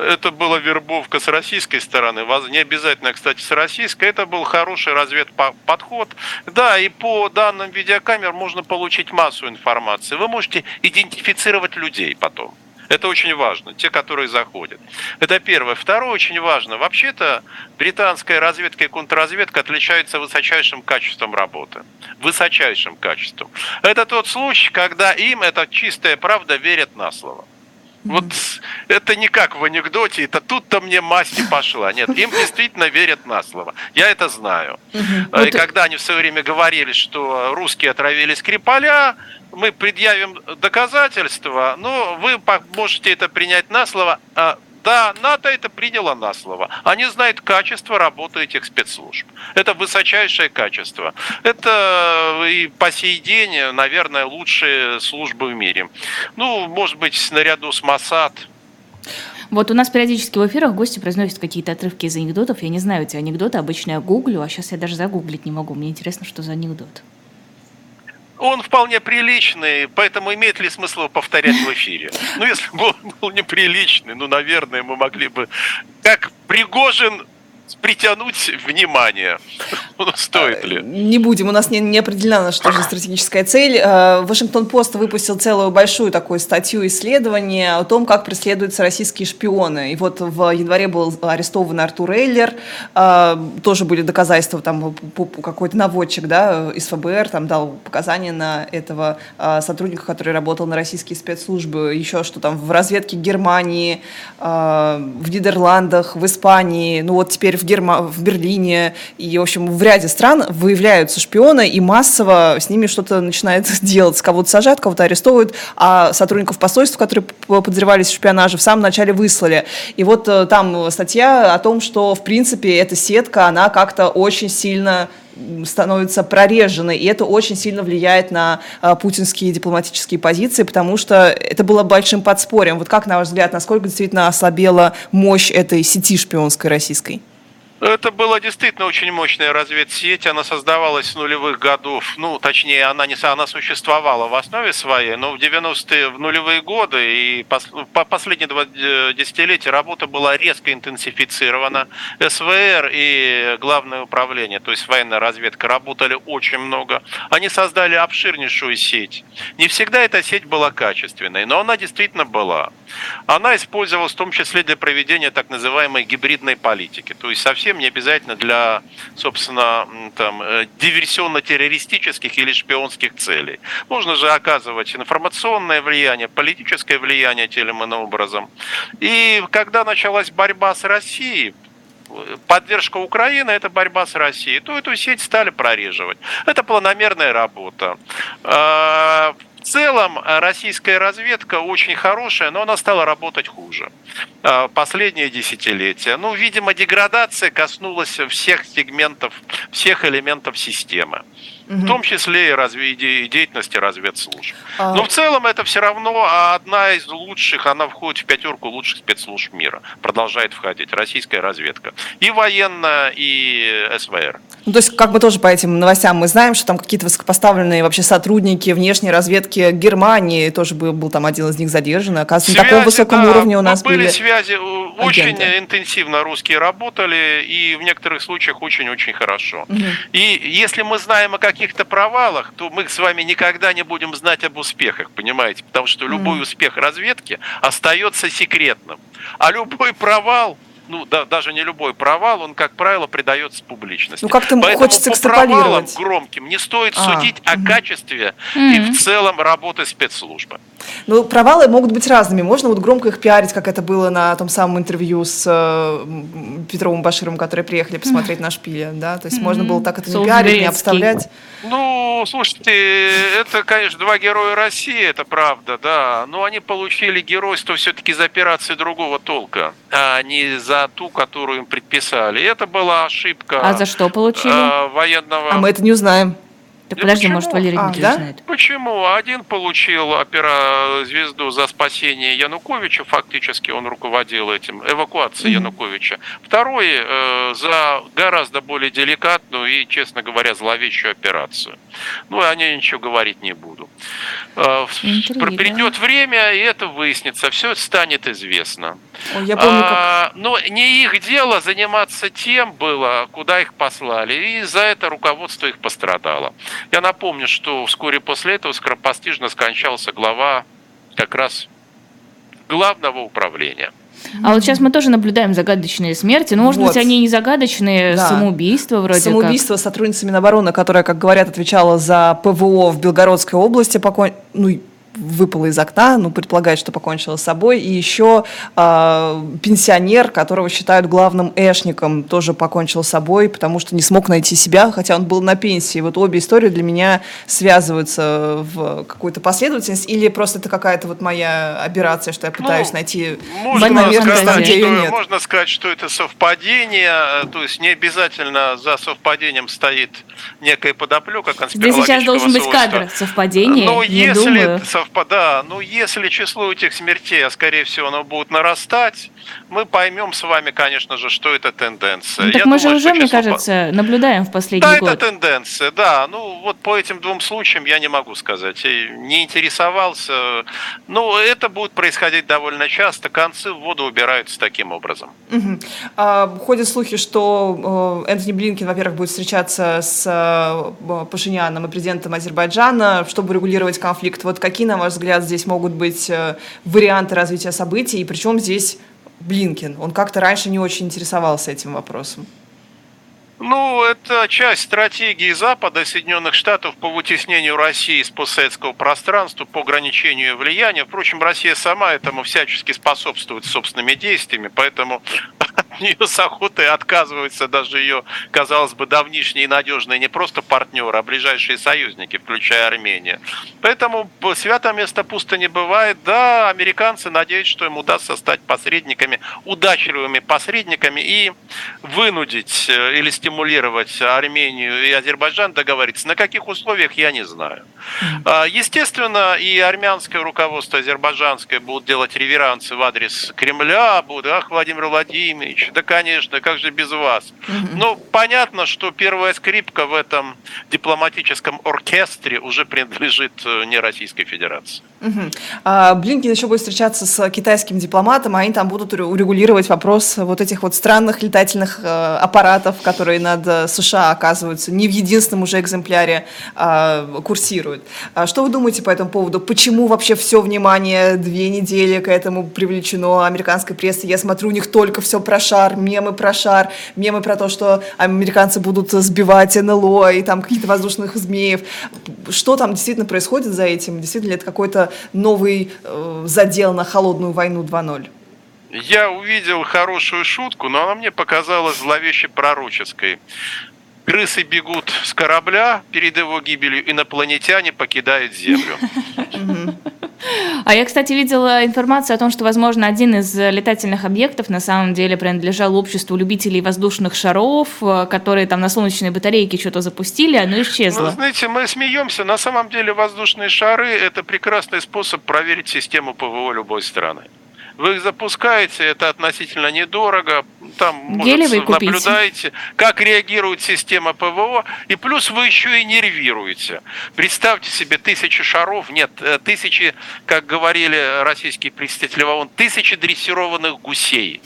это была вербовка с российской стороны, не обязательно, кстати, с российской, это был хороший разведподход. Да, и по данным видеокамер можно получить массу информации. Вы можете идентифицировать людей потом. Это очень важно, те, которые заходят. Это первое. Второе очень важно. Вообще-то британская разведка и контрразведка отличаются высочайшим качеством работы. Высочайшим качеством. Это тот случай, когда им, это чистая правда, верят на слово. Вот это не как в анекдоте, это тут-то мне масти пошла. Нет, им действительно верят на слово. Я это знаю. И когда они в свое время говорили, что русские отравили Скрипаля, мы предъявим доказательства, но вы можете это принять на слово. Да, НАТО это приняло на слово. Они знают качество работы этих спецслужб. Это высочайшее качество. Это и по сей день, наверное, лучшие службы в мире. Ну, может быть, наряду с Масад. Вот у нас периодически в эфирах гости произносят какие-то отрывки из анекдотов. Я не знаю эти анекдоты, обычно я гуглю, а сейчас я даже загуглить не могу. Мне интересно, что за анекдот он вполне приличный, поэтому имеет ли смысл его повторять в эфире? Ну, если бы он был неприличный, ну, наверное, мы могли бы... Как Пригожин притянуть внимание. Ну, стоит ли? Не будем, у нас не, не определена что же стратегическая цель. Э, Вашингтон-Пост выпустил целую большую такую статью исследования о том, как преследуются российские шпионы. И вот в январе был арестован Артур Эйлер, э, тоже были доказательства, там какой-то наводчик да, из ФБР там дал показания на этого сотрудника, который работал на российские спецслужбы, еще что там в разведке Германии, в Нидерландах, в Испании, ну вот теперь в, Герма... в Берлине и, в общем, в ряде стран выявляются шпионы, и массово с ними что-то начинает делать. Кого-то сажают, кого-то арестовывают, а сотрудников посольств, которые подозревались в шпионаже, в самом начале выслали. И вот э, там статья о том, что, в принципе, эта сетка, она как-то очень сильно становится прореженной, и это очень сильно влияет на а, путинские дипломатические позиции, потому что это было большим подспорьем. Вот как, на ваш взгляд, насколько действительно ослабела мощь этой сети шпионской российской? Это была действительно очень мощная разведсеть. Она создавалась с нулевых годов. Ну, точнее, она не она существовала в основе своей, но в 90-е, в нулевые годы и по последние два э, десятилетия работа была резко интенсифицирована. СВР и Главное управление, то есть военная разведка, работали очень много. Они создали обширнейшую сеть. Не всегда эта сеть была качественной, но она действительно была. Она использовалась в том числе для проведения так называемой гибридной политики, то есть совсем совсем не обязательно для, собственно, там, э, диверсионно-террористических или шпионских целей. Можно же оказывать информационное влияние, политическое влияние тем иным образом. И когда началась борьба с Россией, поддержка Украины – это борьба с Россией, то эту сеть стали прореживать. Это планомерная работа. В целом э, российская разведка очень хорошая, но она стала работать хуже. Э, последние десятилетия. Ну, видимо, деградация коснулась всех сегментов, всех элементов системы в том числе и, разве, и деятельности разведслужб. А... Но в целом это все равно одна из лучших, она входит в пятерку лучших спецслужб мира, продолжает входить, российская разведка. И военная, и СВР. Ну, то есть, как бы тоже по этим новостям мы знаем, что там какие-то высокопоставленные вообще сотрудники внешней разведки Германии, тоже был, был там один из них задержан, оказывается, связи, на таком высоком да, уровне у нас были. были связи, очень агенты. интенсивно русские работали, и в некоторых случаях очень-очень хорошо. Угу. И если мы знаем о каких-то провалах, то мы с вами никогда не будем знать об успехах, понимаете? Потому что любой успех разведки остается секретным. А любой провал ну, да, даже не любой провал, он, как правило, придается публичности. Ну, как-то Поэтому хочется по провалам громким не стоит а. судить о качестве mm-hmm. и в целом работы спецслужбы. Ну, провалы могут быть разными. Можно вот громко их пиарить, как это было на том самом интервью с э, Петровым Баширом, которые приехали посмотреть на шпиле, да? То есть mm-hmm. можно было так это не пиарить, не обставлять. Ну, слушайте, это, конечно, два героя России, это правда, да. Но они получили геройство все-таки за операции другого толка, а не за ту, которую им предписали. Это была ошибка. А за что получили? Э, военного. А мы это не узнаем. Так да подожди, почему? может, Валерий а, Дмитриевич да? знает. Почему? Один получил опера звезду за спасение Януковича, фактически он руководил этим, эвакуацией mm-hmm. Януковича. Второй э, за гораздо более деликатную и, честно говоря, зловещую операцию. Ну, о ней ничего говорить не буду. Э, придет время, и это выяснится, все станет известно. Ой, я помню, как... а, но не их дело заниматься тем было, куда их послали, и за это руководство их пострадало. Я напомню, что вскоре после этого скоропостижно скончался глава как раз главного управления. А вот сейчас мы тоже наблюдаем загадочные смерти. Ну, может вот. быть, они не загадочные, да. самоубийства вроде Самоубийство как. сотрудницы Минобороны, которая, как говорят, отвечала за ПВО в Белгородской области, покон... ну, выпала из окна, ну, предполагает, что покончила с собой. И еще э, пенсионер, которого считают главным эшником, тоже покончил с собой, потому что не смог найти себя, хотя он был на пенсии. Вот обе истории для меня связываются в какую-то последовательность, или просто это какая-то вот моя операция, что я пытаюсь ну, найти можно сказать, что, нет. Можно сказать, что это совпадение, то есть не обязательно за совпадением стоит некая подоплека конспирологического Здесь сейчас должен быть кадр совпадения, Но не если думаю совпадает. Ну, если число этих смертей, а скорее всего, оно будет нарастать, мы поймем с вами, конечно же, что это тенденция. Ну, так Я мы думаю, же уже, мне кажется, наблюдаем в последний да, год. Да, это тенденция, да. Ну, вот по этим двум случаям я не могу сказать. Не интересовался. Ну, это будет происходить довольно часто. Концы в воду убираются таким образом. Угу. А, ходят слухи, что э, Энтони Блинкин, во-первых, будет встречаться с э, Пашиняном и президентом Азербайджана, чтобы регулировать конфликт. Вот какие, на ваш взгляд, здесь могут быть э, варианты развития событий? И причем здесь Блинкин? Он как-то раньше не очень интересовался этим вопросом. Ну, это часть стратегии Запада, Соединенных Штатов по вытеснению России из постсоветского пространства, по ограничению влияния. Впрочем, Россия сама этому всячески способствует собственными действиями, поэтому от нее с охотой отказываются даже ее, казалось бы, давнишние и надежные не просто партнеры, а ближайшие союзники, включая Армению. Поэтому свято место пусто не бывает. Да, американцы надеются, что им удастся стать посредниками, удачливыми посредниками и вынудить э, или стимулировать Армению и Азербайджан договориться. На каких условиях, я не знаю. А, естественно, и армянское руководство, азербайджанское будут делать реверансы в адрес Кремля, будут, ах, Владимир Владимирович, да, конечно, как же без вас. Но понятно, что первая скрипка в этом дипломатическом оркестре уже принадлежит э, не Российской Федерации. Угу. А, Блинкин еще будет встречаться с китайским дипломатом, а они там будут урегулировать вопрос вот этих вот странных летательных э, аппаратов, которые над э, США, оказываются, не в единственном уже экземпляре а, курсируют. А что вы думаете по этому поводу? Почему вообще все внимание две недели к этому привлечено американской прессы? Я смотрю, у них только все про шар, мемы про шар, мемы про то, что американцы будут сбивать НЛО и там каких-то воздушных змеев. Что там действительно происходит за этим? Действительно ли это какой-то новый э, задел на холодную войну 2.0? Я увидел хорошую шутку, но она мне показалась зловеще пророческой. Крысы бегут с корабля, перед его гибелью инопланетяне покидают Землю. А я, кстати, видела информацию о том, что, возможно, один из летательных объектов на самом деле принадлежал обществу любителей воздушных шаров, э, которые там на солнечной батарейке что-то запустили, оно исчезло. Ну, знаете, мы смеемся. На самом деле воздушные шары – это прекрасный способ проверить систему ПВО любой страны. Вы их запускаете, это относительно недорого. Там, может, наблюдаете, как реагирует система ПВО. И плюс вы еще и нервируете. Представьте себе тысячи шаров, нет, э, тысячи, как говорили российские представители ООН, тысячи дрессированных гусей.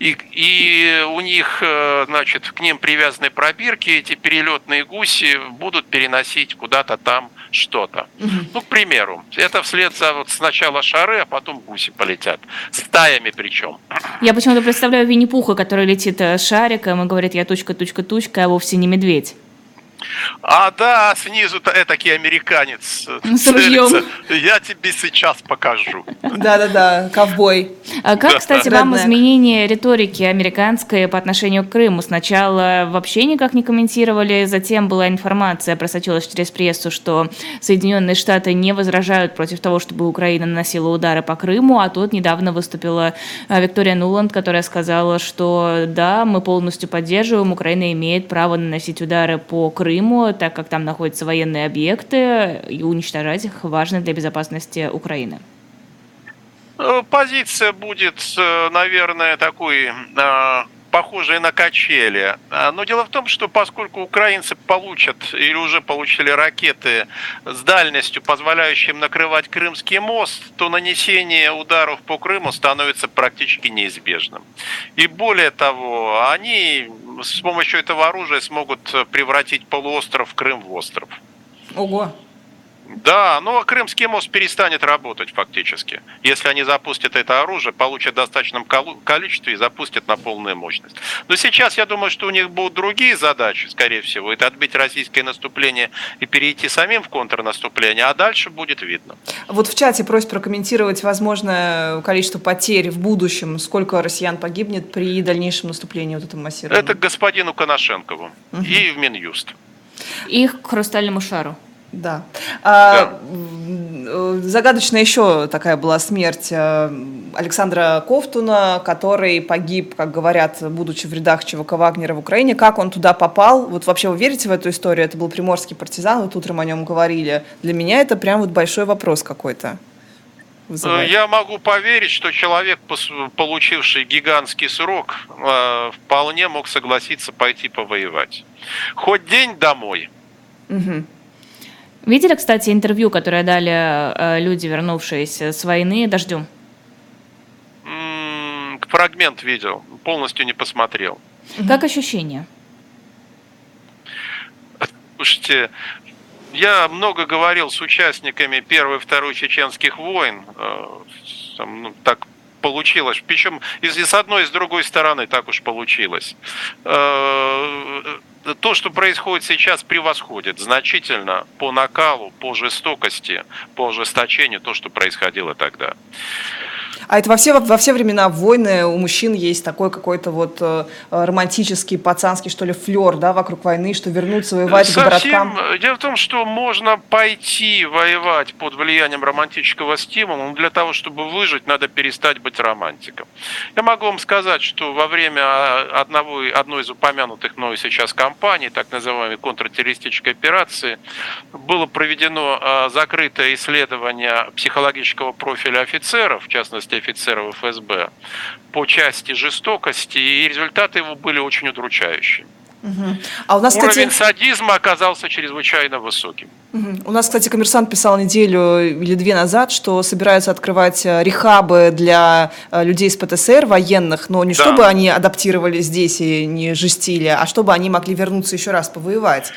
И, и у них, э, значит, к ним привязаны пробирки, эти перелетные гуси будут переносить куда-то там что-то. Ну, к примеру, это вслед за вот сначала шары, а потом гуси полетят. Стаями причем. Я почему-то представляю Винни-Пуха, который летит э, шариком и говорит, я точка, точка, точка, а вовсе не медведь. А да, снизу-то этакий американец. С ружьем. Я тебе сейчас покажу. Да-да-да, ковбой. А как, кстати, вам изменение риторики американской по отношению к Крыму? Сначала вообще никак не комментировали, затем была информация, просочилась через прессу, что Соединенные Штаты не возражают против того, чтобы Украина наносила удары по Крыму, а тут недавно выступила а, Виктория Нуланд, которая сказала, что да, мы полностью поддерживаем, Украина имеет право наносить удары по Крыму, Крыму, так как там находятся военные объекты, и уничтожать их важно для безопасности Украины? Э, позиция будет, э, наверное, такой похожие на качели. А, но дело в том, что поскольку украинцы получат или уже получили ракеты с дальностью, позволяющей им накрывать Крымский мост, то нанесение ударов по Крыму становится практически неизбежным. И более того, они с помощью этого оружия смогут превратить полуостров Крым в остров. Ого! Да, но Крымский мост перестанет работать фактически. Если они запустят это оружие, получат в достаточном количестве и запустят на полную мощность. Но сейчас я думаю, что у них будут другие задачи, скорее всего. Это отбить российское наступление и перейти самим в контрнаступление, а дальше будет видно. Вот в чате просят прокомментировать возможное количество потерь в будущем, сколько россиян погибнет при дальнейшем наступлении вот этого массированного. Это господину Коношенкову угу. и в Минюст. Их к хрустальному шару. Да. А, да. Загадочная еще такая была смерть э, Александра Ковтуна, который погиб, как говорят, будучи в рядах ЧВК Вагнера в Украине. Как он туда попал? Вот вообще вы верите в эту историю? Это был приморский партизан, вот утром о нем говорили. Для меня это прям вот большой вопрос какой-то. Вызывает. Я могу поверить, что человек, получивший гигантский срок, э, вполне мог согласиться пойти повоевать. Хоть день домой. Угу. Видели, кстати, интервью, которое дали э, люди, вернувшиеся с войны дождем? Фрагмент видел, полностью не посмотрел. Как ощущение? Слушайте, я много говорил с участниками первой и второй чеченских войн. Э, там, ну, так получилось. Причем и с одной, и с другой стороны так уж получилось. Э, то, что происходит сейчас, превосходит значительно по накалу, по жестокости, по ожесточению то, что происходило тогда. А это во все, во все времена войны у мужчин есть такой какой-то вот э, романтический, пацанский, что ли, флер, да, вокруг войны, что вернуться воевать Совсем, к городкам. Э, дело в том, что можно пойти воевать под влиянием романтического стимула, но для того, чтобы выжить, надо перестать быть романтиком. Я могу вам сказать, что во время а, одного, одной из упомянутых мною сейчас кампаний, так называемой контртеррористической операции, было проведено а, закрытое исследование психологического профиля офицеров, в частности офицеров ФСБ по части жестокости, и результаты его были очень удручающими. Угу. А у нас, Уровень кстати... садизма оказался чрезвычайно высоким. Угу. У нас, кстати, коммерсант писал неделю или две назад, что собираются открывать э, рехабы для э, людей с ПТСР военных, но не да. чтобы они адаптировали здесь и не жестили, а чтобы они могли вернуться еще раз повоевать.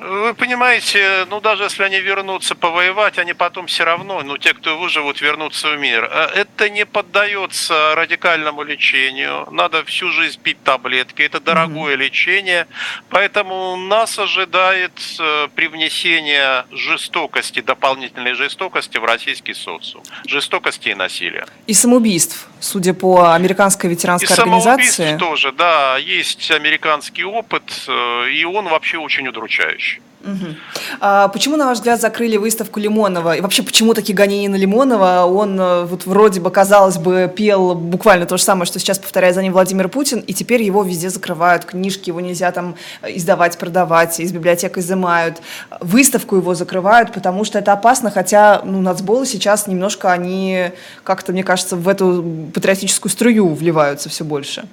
Вы понимаете, ну даже если они вернутся повоевать, они потом все равно, ну те, кто выживут, вернутся в мир. А это не поддается радикальному лечению. Надо всю жизнь пить таблетки. Это дорогое mm-hmm. лечение. Поэтому нас ожидает э, привнесение жестокости, дополнительной жестокости в российский социум. Жестокости и насилия. И самоубийств, судя по американской ветеранской и организации. И тоже, да. Есть американский опыт, э, и он вообще очень удручающий. Угу. А почему, на ваш взгляд, закрыли выставку Лимонова? И вообще, почему такие гонения на Лимонова? Он э, вот вроде бы, казалось бы, пел буквально то же самое, что сейчас повторяет за ним Владимир Путин, и теперь его везде закрывают, книжки его нельзя там издавать, продавать, из библиотек изымают. Выставку его закрывают, потому что это опасно, хотя ну, нацболы сейчас немножко, они как-то, мне кажется, в эту патриотическую струю вливаются все больше.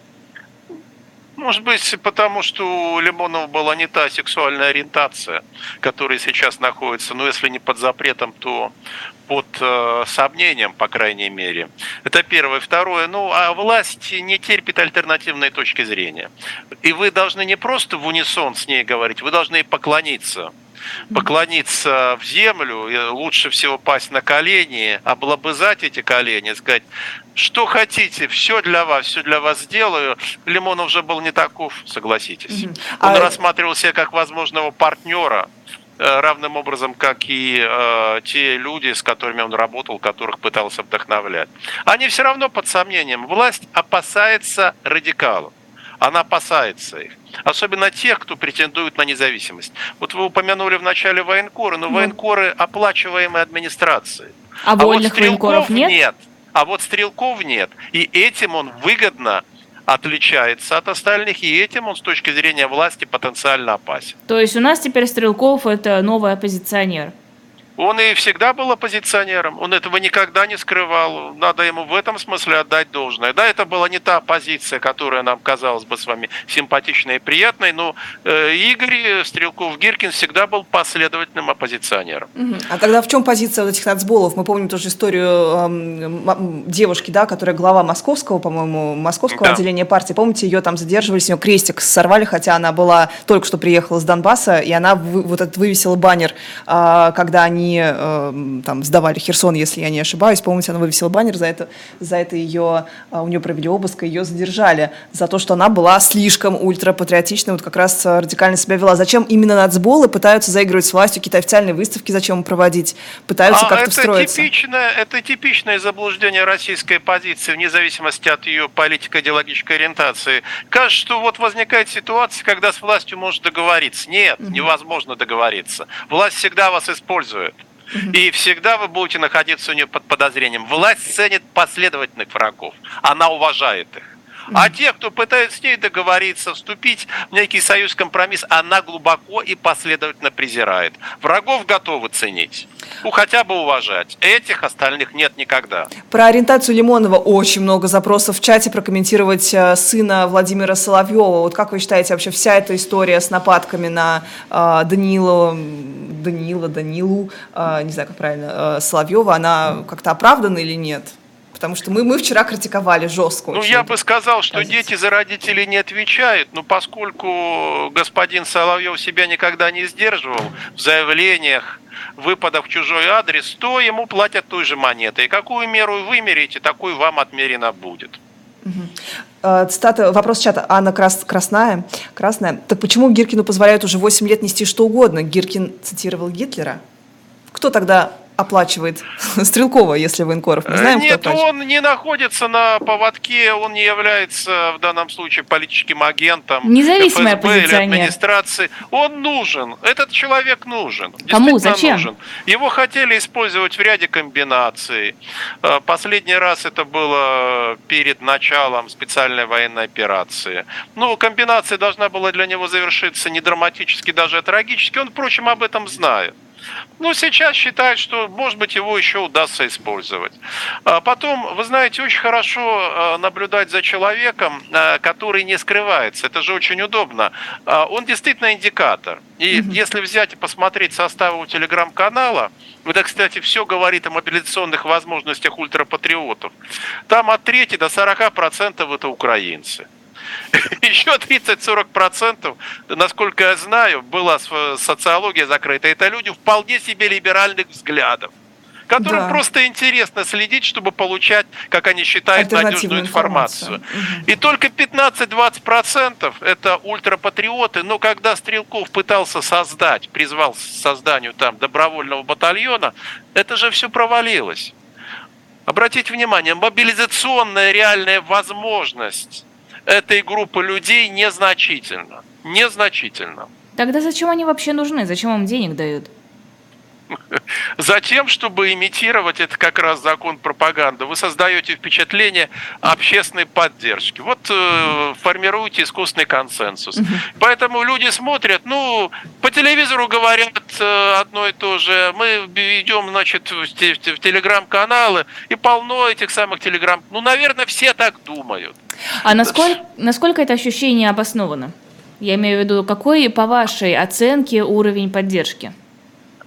Может быть, потому что у Лимонова была не та сексуальная ориентация, которая сейчас находится, ну, если не под запретом, то под э, сомнением, по крайней мере. Это первое. Второе, ну, а власть не терпит альтернативной точки зрения. И вы должны не просто в унисон с ней говорить, вы должны поклониться поклониться в землю, лучше всего пасть на колени, облобызать эти колени, сказать, что хотите, все для вас, все для вас сделаю. Лимонов уже был не таков, согласитесь. Он а... рассматривал себя как возможного партнера, э, равным образом, как и э, те люди, с которыми он работал, которых пытался вдохновлять. Они все равно под сомнением. Власть опасается радикалов. Она опасается их. Особенно тех, кто претендует на независимость. Вот вы упомянули в начале военкоры, но военкоры оплачиваемые администрацией. А, а вольных вот военкоров нет? нет? А вот стрелков нет. И этим он выгодно отличается от остальных, и этим он с точки зрения власти потенциально опасен. То есть у нас теперь Стрелков это новый оппозиционер? Он и всегда был оппозиционером, он этого никогда не скрывал. Надо ему в этом смысле отдать должное. Да, это была не та позиция, которая нам казалась бы с вами симпатичной и приятной, но э, Игорь Стрелков-Гиркин всегда был последовательным оппозиционером. А тогда в чем позиция вот этих нацболов? Мы помним тоже историю девушки, да, которая глава московского, по-моему, московского да. отделения партии. Помните, ее там задерживали, с нее крестик сорвали, хотя она была только что приехала с Донбасса, и она вот этот вывесила баннер, э, когда они они э, там сдавали Херсон, если я не ошибаюсь. Помните, она вывесила баннер, за это, за это ее, э, у нее провели обыск, ее задержали за то, что она была слишком ультрапатриотичной, вот как раз радикально себя вела. Зачем именно нацболы пытаются заигрывать с властью, какие-то официальные выставки зачем проводить, пытаются а как-то это встроиться? Типичное, это типичное заблуждение российской позиции, вне зависимости от ее политико-идеологической ориентации. Кажется, что вот возникает ситуация, когда с властью может договориться. Нет, невозможно договориться. Власть всегда вас использует. И всегда вы будете находиться у нее под подозрением. Власть ценит последовательных врагов. Она уважает их. А те, кто пытается с ней договориться, вступить в некий союз, компромисс, она глубоко и последовательно презирает. Врагов готовы ценить. Ну, хотя бы уважать. Этих остальных нет никогда. Про ориентацию Лимонова очень много запросов в чате прокомментировать э, сына Владимира Соловьева. Вот как вы считаете, вообще вся эта история с нападками на э, Данила, Данила, Данилу, э, не знаю, как правильно, э, Соловьева, она как-то оправдана или нет? Потому что мы, мы вчера критиковали жестко. Ну, я бы сказал, что позицию. дети за родителей не отвечают, но поскольку господин Соловьев себя никогда не сдерживал в заявлениях, выпадов в чужой адрес, то ему платят той же монетой. И какую меру вы мерите, такой вам отмерено будет. Угу. Цитата, вопрос чата. Анна Крас, Красная. Красная. Так почему Гиркину позволяют уже 8 лет нести что угодно? Гиркин цитировал Гитлера. Кто тогда оплачивает Стрелкова, если военкоров? Мы знаем, Нет, он не находится на поводке, он не является в данном случае политическим агентом Независимый ФСБ или администрации. Он нужен, этот человек нужен. Кому, зачем? Нужен. Его хотели использовать в ряде комбинаций. Э, последний раз это было перед началом специальной военной операции. Ну, комбинация должна была для него завершиться не драматически, даже трагически. Он, впрочем, об этом знает. Ну, сейчас считают, что, может быть, его еще удастся использовать. А потом, вы знаете, очень хорошо а, наблюдать за человеком, а, который не скрывается. Это же очень удобно. Он действительно индикатор. И mm-hmm. если взять и посмотреть состав у телеграм-канала, это, кстати, все говорит о мобилизационных возможностях ультрапатриотов. Там от трети до 40% это украинцы. Еще 30-40%, насколько я знаю, была социология закрыта. Это люди вполне себе либеральных взглядов которым да. просто интересно следить, чтобы получать, как они считают, надежную информацию. информацию. И только 15-20% это ультрапатриоты, но когда Стрелков пытался создать, призвал к созданию там добровольного батальона, это же все провалилось. Обратите внимание, мобилизационная реальная возможность этой группы людей незначительно. Незначительно. Тогда зачем они вообще нужны? Зачем им денег дают? Затем, чтобы имитировать это как раз закон пропаганды, вы создаете впечатление общественной поддержки. Вот э, формируете искусственный консенсус. Поэтому люди смотрят, ну, по телевизору говорят э, одно и то же. Мы идем, значит, в, в, в телеграм-каналы, и полно этих самых телеграм. Ну, наверное, все так думают. А насколько, насколько это ощущение обосновано? Я имею в виду, какой, по вашей оценке, уровень поддержки?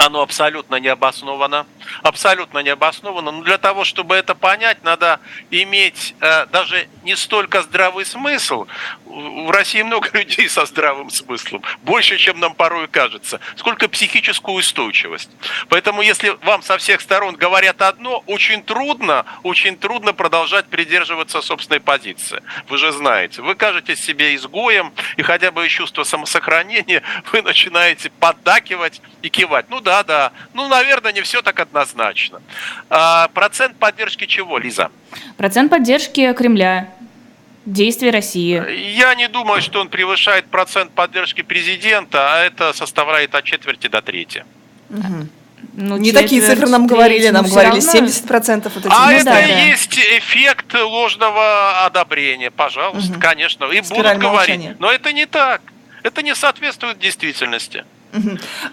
Оно абсолютно не обосновано. Абсолютно не обосновано. Но для того, чтобы это понять, надо иметь э, даже не столько здравый смысл. В России много людей со здравым смыслом. Больше, чем нам порой кажется. Сколько психическую устойчивость. Поэтому, если вам со всех сторон говорят одно, очень трудно, очень трудно продолжать придерживаться собственной позиции. Вы же знаете. Вы кажетесь себе изгоем, и хотя бы из чувства самосохранения вы начинаете поддакивать и кивать. Ну да, да. Ну, наверное, не все так однозначно. А, процент поддержки чего, Лиза? Процент поддержки Кремля действий России? Я не думаю, что он превышает процент поддержки президента, а это составляет от четверти до трети. Угу. Ну, Не такие цифры нам говорили, треть, нам говорили равно- 70% вот эти. А Ну это да, и да. есть эффект ложного одобрения, пожалуйста, конечно. И Спираль будут говорить. молчания. Но это не так. Это не соответствует действительности.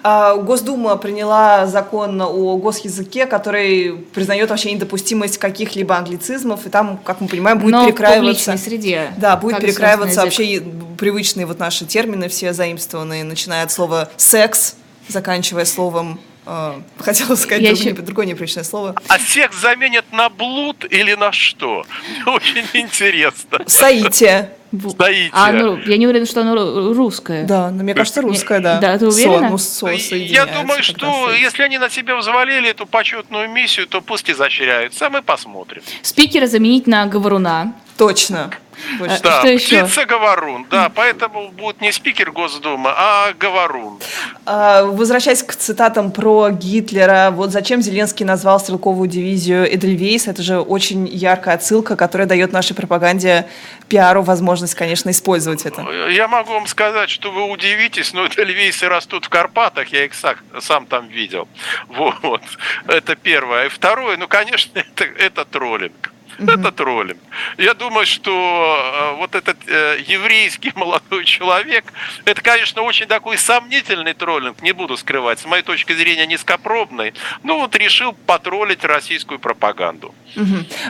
А, Госдума приняла закон о госязыке, который признает вообще недопустимость каких-либо англицизмов, и там, как мы понимаем, будет Но в перекраиваться. публичной среде. Да, будет как перекраиваться вообще привычные вот наши термины, все заимствованные, начиная от слова секс, заканчивая словом, э, хотела сказать Я друг- еще- другое неприличное слово, А секс заменят на блуд или на что? Очень интересно. соитие. Стоите. А, ну, я не уверена, что оно ру- русское. Да, но мне кажется, русское, да. Да, ты Со, уверена? ну, со Я думаю, что с- если они на себя взвалили эту почетную миссию, то пусть изощряются, а мы посмотрим. Спикера заменить на говоруна. Точно. Точно. Да, Что еще? птица-говорун, да, поэтому будет не спикер Госдумы, а говорун. А, Возвращаясь к цитатам про Гитлера, вот зачем Зеленский назвал стрелковую дивизию Эдельвейс, это же очень яркая отсылка, которая дает нашей пропаганде пиару возможность, конечно, использовать это. Я могу вам сказать, что вы удивитесь, но эдельвейсы растут в Карпатах, я их сам, сам там видел. Вот, это первое. И второе, ну, конечно, это, это троллинг. Это троллинг. Я думаю, что э, вот этот э, еврейский молодой человек, это, конечно, очень такой сомнительный троллинг, не буду скрывать, с моей точки зрения низкопробный, ну вот решил потроллить российскую пропаганду.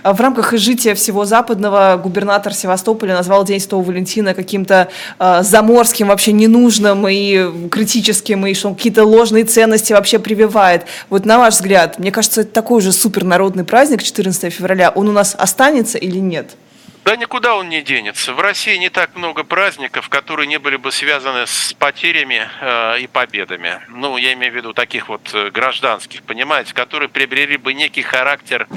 А В рамках изжития всего западного губернатор Севастополя назвал День Святого Валентина каким-то э, заморским, вообще ненужным и критическим, и что он какие-то ложные ценности вообще прививает. Вот на ваш взгляд, мне кажется, это такой же супернародный праздник 14 февраля. Он у нас останется или нет? Да никуда он не денется. В России не так много праздников, которые не были бы связаны с потерями э, и победами. Ну, я имею в виду таких вот э, гражданских, понимаете, которые приобрели бы некий характер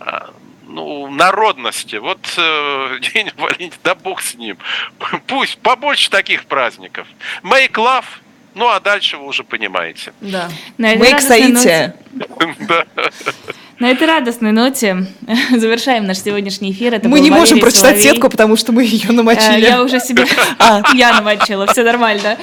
э, ну, народности. Вот э, День Валентина, да бог с ним. Пусть побольше таких праздников. Make love, ну а дальше вы уже понимаете. Да. Make соитие. Да. На этой радостной ноте завершаем наш сегодняшний эфир. Это Мы не можем Валерий прочитать Соловей. сетку, потому что мы ее Э, намочили. Я уже себе... А. Я намочила, все нормально.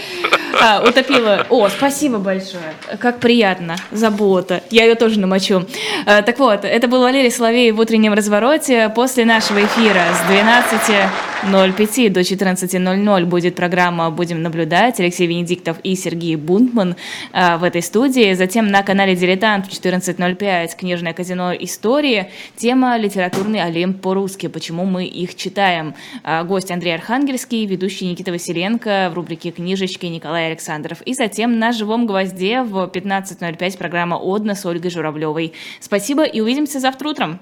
А, утопила. О, спасибо большое. Как приятно. Забота. Я ее тоже намочу. Э, Так вот, это был Валерий Соловей в утреннем развороте. После нашего эфира с 12.05 до 14.00 будет программа «Будем наблюдать». Алексей Венедиктов и Сергей Бунтман э, в этой студии. Затем на канале «Дилетант» в 14.05 «Книжное казино. Истории». Тема «Литературный олимп по-русски. Почему мы их читаем». А, Гость Андрей Архангельский, ведущий Никита Василенко в рубрике «Книжечки» Николай Александров. И затем на «Живом гвозде» в 15.05 программа «Одна» с Ольгой Журавлевой. Спасибо и увидимся завтра утром.